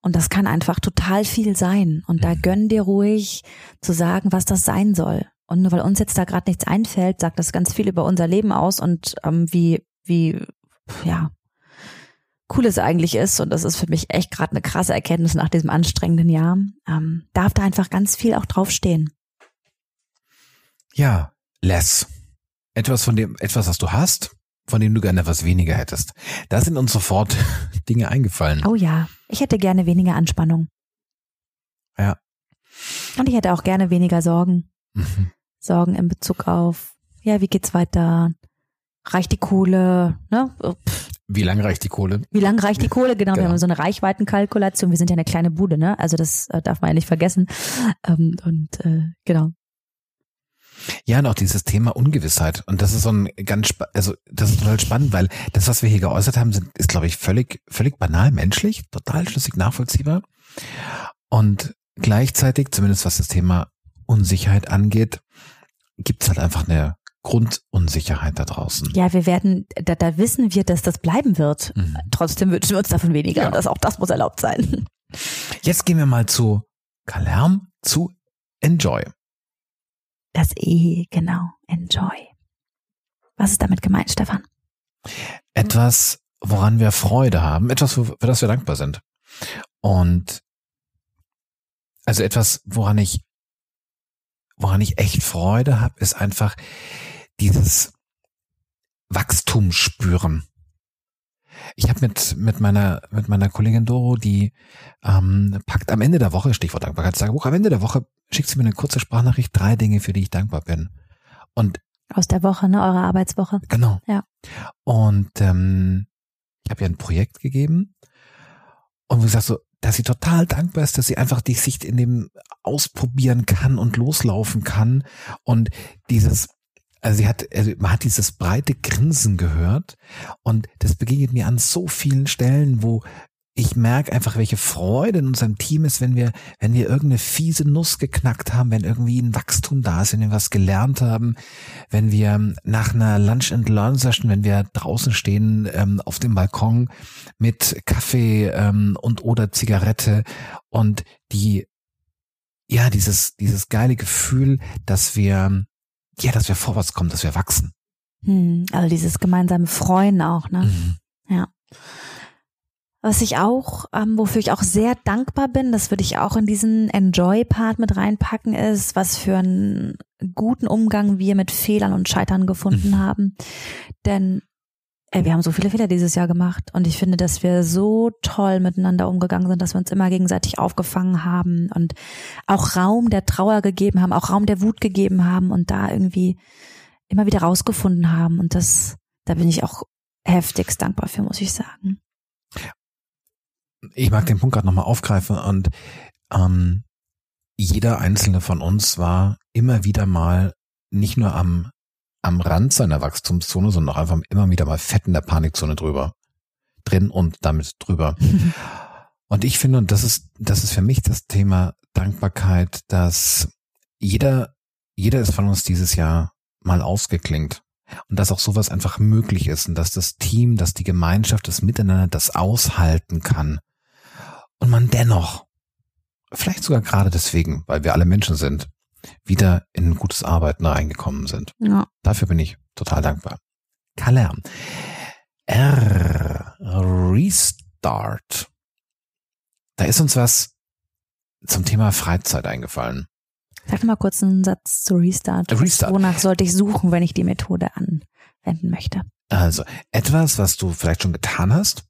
Und das kann einfach total viel sein. Und da mhm. gönn dir ruhig zu sagen, was das sein soll. Und nur weil uns jetzt da gerade nichts einfällt, sagt das ganz viel über unser Leben aus und ähm, wie, wie, ja, cool es eigentlich ist. Und das ist für mich echt gerade eine krasse Erkenntnis nach diesem anstrengenden Jahr. Ähm, darf da einfach ganz viel auch draufstehen. Ja, less. Etwas von dem, etwas, was du hast, von dem du gerne etwas weniger hättest. Da sind uns sofort Dinge eingefallen. Oh ja, ich hätte gerne weniger Anspannung. Ja. Und ich hätte auch gerne weniger Sorgen. Mhm. Sorgen in Bezug auf, ja, wie geht's weiter? Reicht die Kohle? Ne? Wie lange reicht die Kohle? Wie lange reicht die Kohle? Genau, genau, wir haben so eine Reichweitenkalkulation. Wir sind ja eine kleine Bude, ne? Also das äh, darf man ja nicht vergessen. Ähm, und äh, genau. Ja, und auch dieses Thema Ungewissheit. Und das ist so ein ganz, also das ist total spannend, weil das, was wir hier geäußert haben, sind, ist, glaube ich, völlig, völlig banal menschlich, total schlüssig nachvollziehbar. Und gleichzeitig, zumindest was das Thema Unsicherheit angeht, gibt es halt einfach eine Grundunsicherheit da draußen. Ja, wir werden, da, da wissen wir, dass das bleiben wird. Mhm. Trotzdem wünschen wir uns davon weniger Ja. und das, auch das muss erlaubt sein. Jetzt gehen wir mal zu Kalerm, zu Enjoy. Das E, genau. Enjoy. Was ist damit gemeint, Stefan? Etwas, woran wir Freude haben, etwas, für das wir dankbar sind. Und also etwas, woran ich, woran ich echt Freude habe, ist einfach dieses Wachstum spüren. Ich habe mit mit meiner mit meiner Kollegin Doro, die ähm, packt am Ende der Woche Stichwort Dankbarkeitstagebuch. Am Ende der Woche schickt sie mir eine kurze Sprachnachricht, drei Dinge, für die ich dankbar bin. Und Aus der Woche, ne? Eure Arbeitswoche. Genau. Ja. Und ähm, ich habe ihr ein Projekt gegeben und wie gesagt so, dass sie total dankbar ist, dass sie einfach die sich in dem ausprobieren kann und loslaufen kann und dieses also sie hat, also man hat dieses breite Grinsen gehört und das begegnet mir an so vielen Stellen, wo ich merke einfach, welche Freude in unserem Team ist, wenn wir, wenn wir irgendeine fiese Nuss geknackt haben, wenn irgendwie ein Wachstum da ist, wenn wir was gelernt haben, wenn wir nach einer Lunch and Learn Session, wenn wir draußen stehen ähm, auf dem Balkon mit Kaffee ähm, und oder Zigarette und die ja dieses dieses geile Gefühl, dass wir ja, dass wir vorwärts kommen, dass wir wachsen. Hm, also dieses gemeinsame Freuen auch, ne? Mhm. Was ich auch, ähm, wofür ich auch sehr dankbar bin, das würde ich auch in diesen Enjoy-Part mit reinpacken, ist, was für einen guten Umgang wir mit Fehlern und Scheitern gefunden Mhm. haben. Denn ey, wir haben so viele Fehler dieses Jahr gemacht und ich finde, dass wir so toll miteinander umgegangen sind, dass wir uns immer gegenseitig aufgefangen haben und auch Raum der Trauer gegeben haben, auch Raum der Wut gegeben haben und da irgendwie immer wieder rausgefunden haben. Und das, da bin ich auch heftigst dankbar für, muss ich sagen. ich mag den Punkt gerade nochmal aufgreifen und ähm, jeder einzelne von uns war immer wieder mal nicht nur am, am Rand seiner Wachstumszone, sondern auch einfach immer wieder mal fett in der Panikzone drüber. Drin und damit drüber. Und ich finde, und das ist, das ist für mich das Thema Dankbarkeit, dass jeder, jeder ist von uns dieses Jahr mal ausgeklingt. Und dass auch sowas einfach möglich ist und dass das Team, dass die Gemeinschaft, das Miteinander das aushalten kann. Und man dennoch, vielleicht sogar gerade deswegen, weil wir alle Menschen sind, wieder in ein gutes Arbeiten reingekommen sind. Ja. Dafür bin ich total dankbar. Kalern. R. Restart. Da ist uns was zum Thema Freizeit eingefallen. Sag mal kurz einen Satz zu Restart. Restart. Wonach sollte ich suchen, wenn ich die Methode anwenden möchte? Also etwas, was du vielleicht schon getan hast,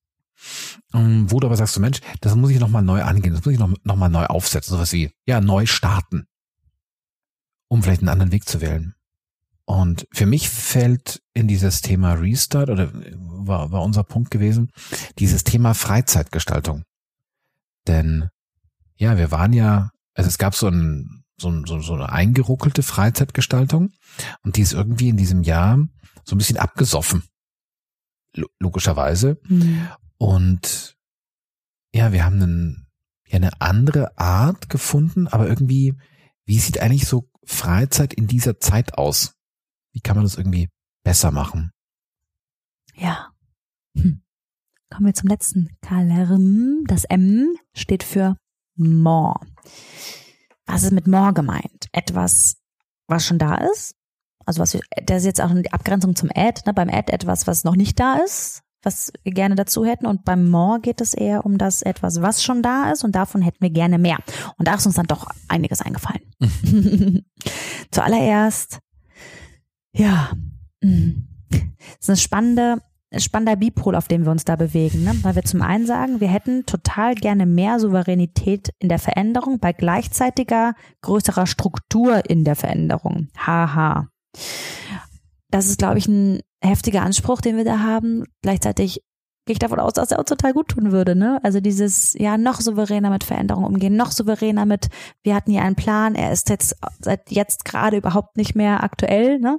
ähm, wo du aber sagst, du Mensch, das muss ich nochmal neu angehen, das muss ich noch, noch mal neu aufsetzen, sowas wie, ja, neu starten, um vielleicht einen anderen Weg zu wählen. Und für mich fällt in dieses Thema Restart oder war, war unser Punkt gewesen, dieses Thema Freizeitgestaltung. Denn ja, wir waren ja, also es gab so, ein, so, ein, so, so eine eingeruckelte Freizeitgestaltung und die ist irgendwie in diesem Jahr so ein bisschen abgesoffen. Lo- Logischerweise. Hm. Und ja, wir haben einen, ja, eine andere Art gefunden, aber irgendwie, wie sieht eigentlich so Freizeit in dieser Zeit aus? Wie kann man das irgendwie besser machen? Ja. Hm. Kommen wir zum letzten. Das M steht für more. Was ist mit more gemeint? Etwas, was schon da ist. Also was wir, das ist jetzt auch die Abgrenzung zum Add. Ne? Beim Add etwas, was noch nicht da ist, was wir gerne dazu hätten. Und beim more geht es eher um das etwas, was schon da ist. Und davon hätten wir gerne mehr. Und da ist uns dann doch einiges eingefallen. Zuallererst, ja, mm, es ist eine spannende, ein spannender Bipol, auf dem wir uns da bewegen, ne? weil wir zum einen sagen, wir hätten total gerne mehr Souveränität in der Veränderung bei gleichzeitiger größerer Struktur in der Veränderung. Haha. Das ist, glaube ich, ein heftiger Anspruch, den wir da haben. Gleichzeitig gehe ich davon aus, dass er uns total gut tun würde. Ne? Also dieses, ja, noch souveräner mit Veränderung umgehen, noch souveräner mit, wir hatten hier einen Plan, er ist jetzt seit jetzt gerade überhaupt nicht mehr aktuell. Ne?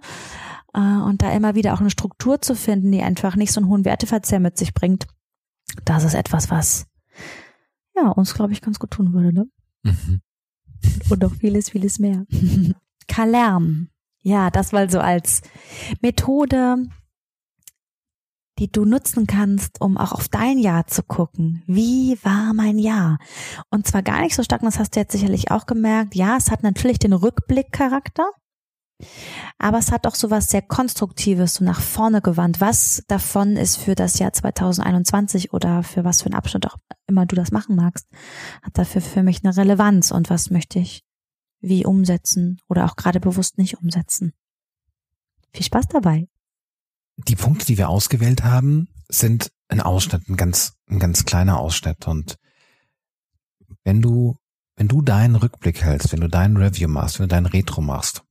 Äh, und da immer wieder auch eine Struktur zu finden, die einfach nicht so einen hohen Werteverzehr mit sich bringt, das ist etwas, was ja uns, glaube ich, ganz gut tun würde. Ne? Mhm. Und noch vieles, vieles mehr. Kalärm. Ja, das mal so als Methode, die du nutzen kannst, um auch auf dein Jahr zu gucken. Wie war mein Jahr? Und zwar gar nicht so stark, das hast du jetzt sicherlich auch gemerkt. Ja, es hat natürlich den Rückblickcharakter. Aber es hat auch so was sehr Konstruktives, so nach vorne gewandt. Was davon ist für das Jahr 2021 oder für was für einen Abschnitt auch immer du das machen magst, hat dafür für mich eine Relevanz und was möchte ich wie umsetzen oder auch gerade bewusst nicht umsetzen. Viel Spaß dabei. Die Punkte, die wir ausgewählt haben, sind ein Ausschnitt, ein ganz, ein ganz kleiner Ausschnitt. Und wenn du, wenn du deinen Rückblick hältst, wenn du deinen Review machst, wenn du dein Retro machst,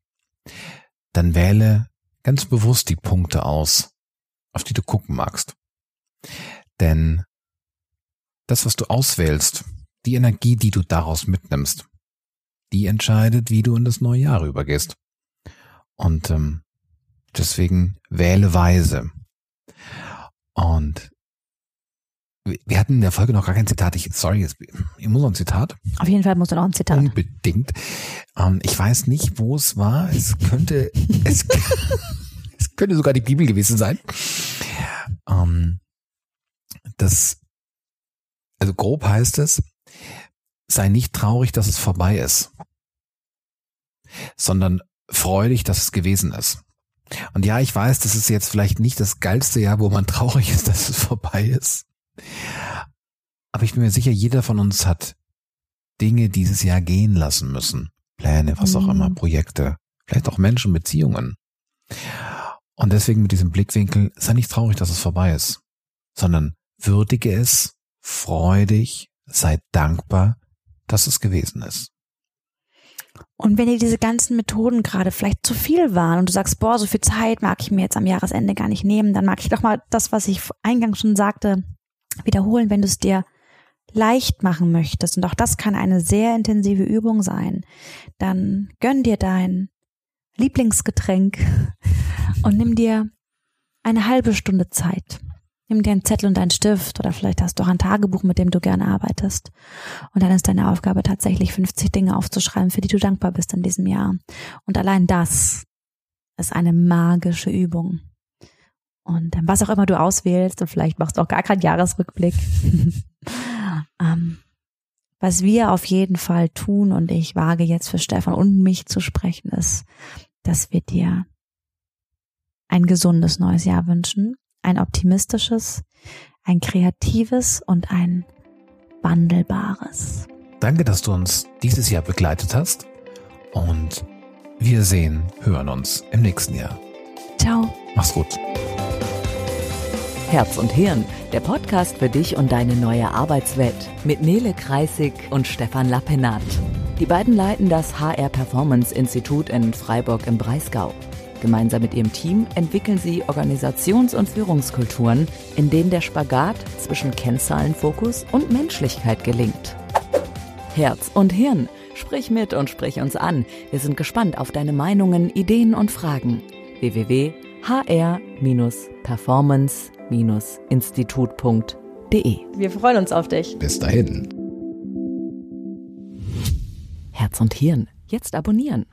dann wähle ganz bewusst die Punkte aus, auf die du gucken magst. Denn das, was du auswählst, die Energie, die du daraus mitnimmst, die entscheidet, wie du in das neue Jahr rübergehst. Und ähm, deswegen wähle weise. Und wir hatten in der Folge noch gar kein Zitat. Ich, sorry, ich muss noch ein Zitat. Auf jeden Fall muss noch ein Zitat. Unbedingt. Ähm, ich weiß nicht, wo es war. Es könnte, es, es könnte sogar die Bibel gewesen sein. Ähm, das, also grob heißt es, sei nicht traurig, dass es vorbei ist, sondern freudig, dass es gewesen ist. Und ja, ich weiß, das ist jetzt vielleicht nicht das geilste Jahr, wo man traurig ist, dass es vorbei ist. Aber ich bin mir sicher, jeder von uns hat Dinge dieses Jahr gehen lassen müssen. Pläne, was auch immer, mhm. Projekte, vielleicht auch Menschen, Beziehungen. Und deswegen mit diesem Blickwinkel, sei nicht traurig, dass es vorbei ist, sondern würdige es, freudig, sei dankbar dass es gewesen ist. Und wenn dir diese ganzen Methoden gerade vielleicht zu viel waren und du sagst, boah, so viel Zeit mag ich mir jetzt am Jahresende gar nicht nehmen, dann mag ich doch mal das, was ich eingangs schon sagte, wiederholen, wenn du es dir leicht machen möchtest. Und auch das kann eine sehr intensive Übung sein. Dann gönn dir dein Lieblingsgetränk und nimm dir eine halbe Stunde Zeit. Nimm dir einen Zettel und einen Stift oder vielleicht hast du auch ein Tagebuch, mit dem du gerne arbeitest. Und dann ist deine Aufgabe tatsächlich 50 Dinge aufzuschreiben, für die du dankbar bist in diesem Jahr. Und allein das ist eine magische Übung. Und was auch immer du auswählst, und vielleicht machst du auch gar keinen Jahresrückblick. ähm, was wir auf jeden Fall tun, und ich wage jetzt für Stefan und mich zu sprechen, ist, dass wir dir ein gesundes neues Jahr wünschen ein optimistisches, ein kreatives und ein wandelbares. Danke, dass du uns dieses Jahr begleitet hast und wir sehen, hören uns im nächsten Jahr. Ciao. Mach's gut. Herz und Hirn, der Podcast für dich und deine neue Arbeitswelt mit Nele Kreisig und Stefan Lappenat. Die beiden leiten das HR Performance Institut in Freiburg im Breisgau. Gemeinsam mit ihrem Team entwickeln sie Organisations- und Führungskulturen, in denen der Spagat zwischen Kennzahlenfokus und Menschlichkeit gelingt. Herz und Hirn. Sprich mit und sprich uns an. Wir sind gespannt auf deine Meinungen, Ideen und Fragen. www.hr-performance-institut.de Wir freuen uns auf dich. Bis dahin. Herz und Hirn. Jetzt abonnieren.